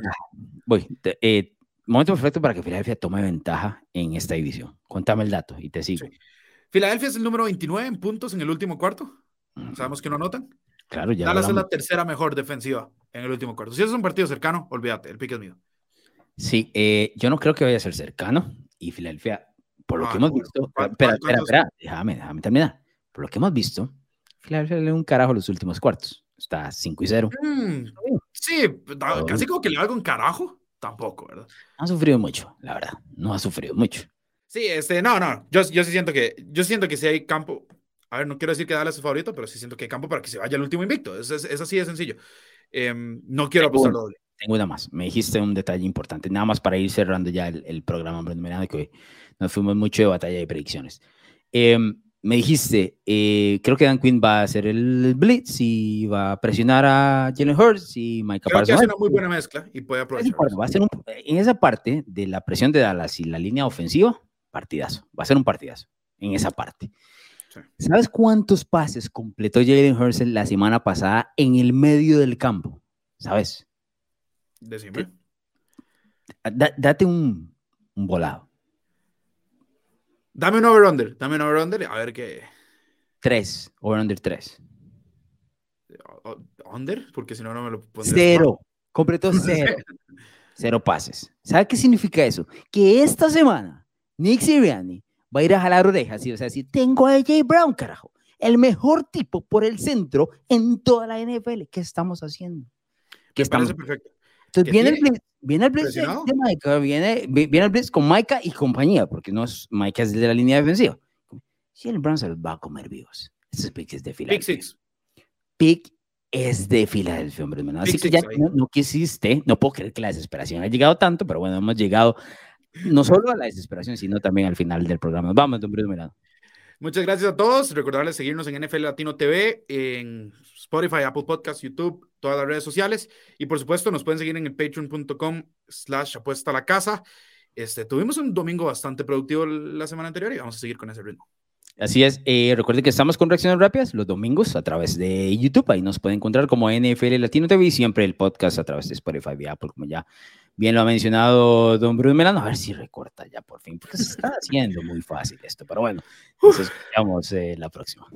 Voy, eh, momento perfecto para que Filadelfia tome ventaja en esta división. Contame el dato y te sigo.
Filadelfia es el número 29 en puntos en el último cuarto. Sabemos que no anotan.
Claro, ya.
Dallas es la tercera mejor defensiva en el último cuarto. Si es un partido cercano, olvídate, el pique es mío.
Sí, eh, yo no creo que vaya a ser cercano. Y Filadelfia, por lo ah, que hemos visto. Espera, espera, espera, déjame, déjame terminar. Por lo que hemos visto, Filadelfia le da un carajo los últimos cuartos. Está 5 y 0.
Mm, sí, casi como que le hago un carajo tampoco, ¿verdad?
Ha sufrido mucho, la verdad. No ha sufrido mucho.
Sí, este, no, no. Yo, yo sí siento que, yo siento que si hay campo, a ver, no quiero decir que Dallas es favorito, pero sí siento que hay campo para que se vaya el último invicto. Es, es, así de sencillo. Em, no quiero apostar doble.
Tengo una más. Me dijiste un detalle importante, nada más para ir cerrando ya el, el programa, que hoy nos fuimos mucho de batalla y predicciones. Eh, me dijiste, eh, creo que Dan Quinn va a hacer el blitz y va a presionar a Jalen Hurts y Mike
Creo que hace una muy buena mezcla y puede aprovechar.
Va a ser en esa parte de la presión de Dallas y la línea ofensiva, partidazo. Va a ser un partidazo en esa parte. ¿Sabes cuántos pases completó Jalen Hurts la semana pasada en el medio del campo? ¿Sabes?
Decime.
date un, un volado.
Dame un over-under, dame un over-under, a ver qué.
Tres, over-under tres.
¿Under? Porque si no, no me lo
pondré. Cero, completó *laughs* cero. cero pases. ¿Sabe qué significa eso? Que esta semana Nick Sirianni va a ir a jalar orejas y va a decir, tengo a AJ Brown, carajo. El mejor tipo por el centro en toda la NFL. ¿Qué estamos haciendo?
¿Qué estamos... perfecto.
Entonces viene el, blitz, viene el blitz de Micah, viene, viene el blitz con Micah y compañía, porque no es Micah es de la línea defensiva. Si el Brown se los va a comer vivos. Este pick es de Filadelfia. Pick six. Pick es de Filadelfia, hombre. Así que ya no, no, quisiste, no puedo creer que la desesperación ha llegado tanto, pero bueno, hemos llegado no solo a la desesperación, sino también al final del programa. Vamos, don Bruno Mirado.
Muchas gracias a todos. Recordarles seguirnos en NFL Latino TV, en Spotify, Apple Podcasts, YouTube, todas las redes sociales. Y por supuesto, nos pueden seguir en el patreon.com slash apuesta a la casa. Este, tuvimos un domingo bastante productivo la semana anterior y vamos a seguir con ese ritmo.
Así es. Eh, recuerden que estamos con reacciones rápidas los domingos a través de YouTube. Ahí nos pueden encontrar como NFL Latino TV y siempre el podcast a través de Spotify y Apple, como ya Bien lo ha mencionado Don Bruno Melano. A ver si recorta ya por fin, porque se está *laughs* haciendo muy fácil esto. Pero bueno, nos escuchamos eh, la próxima.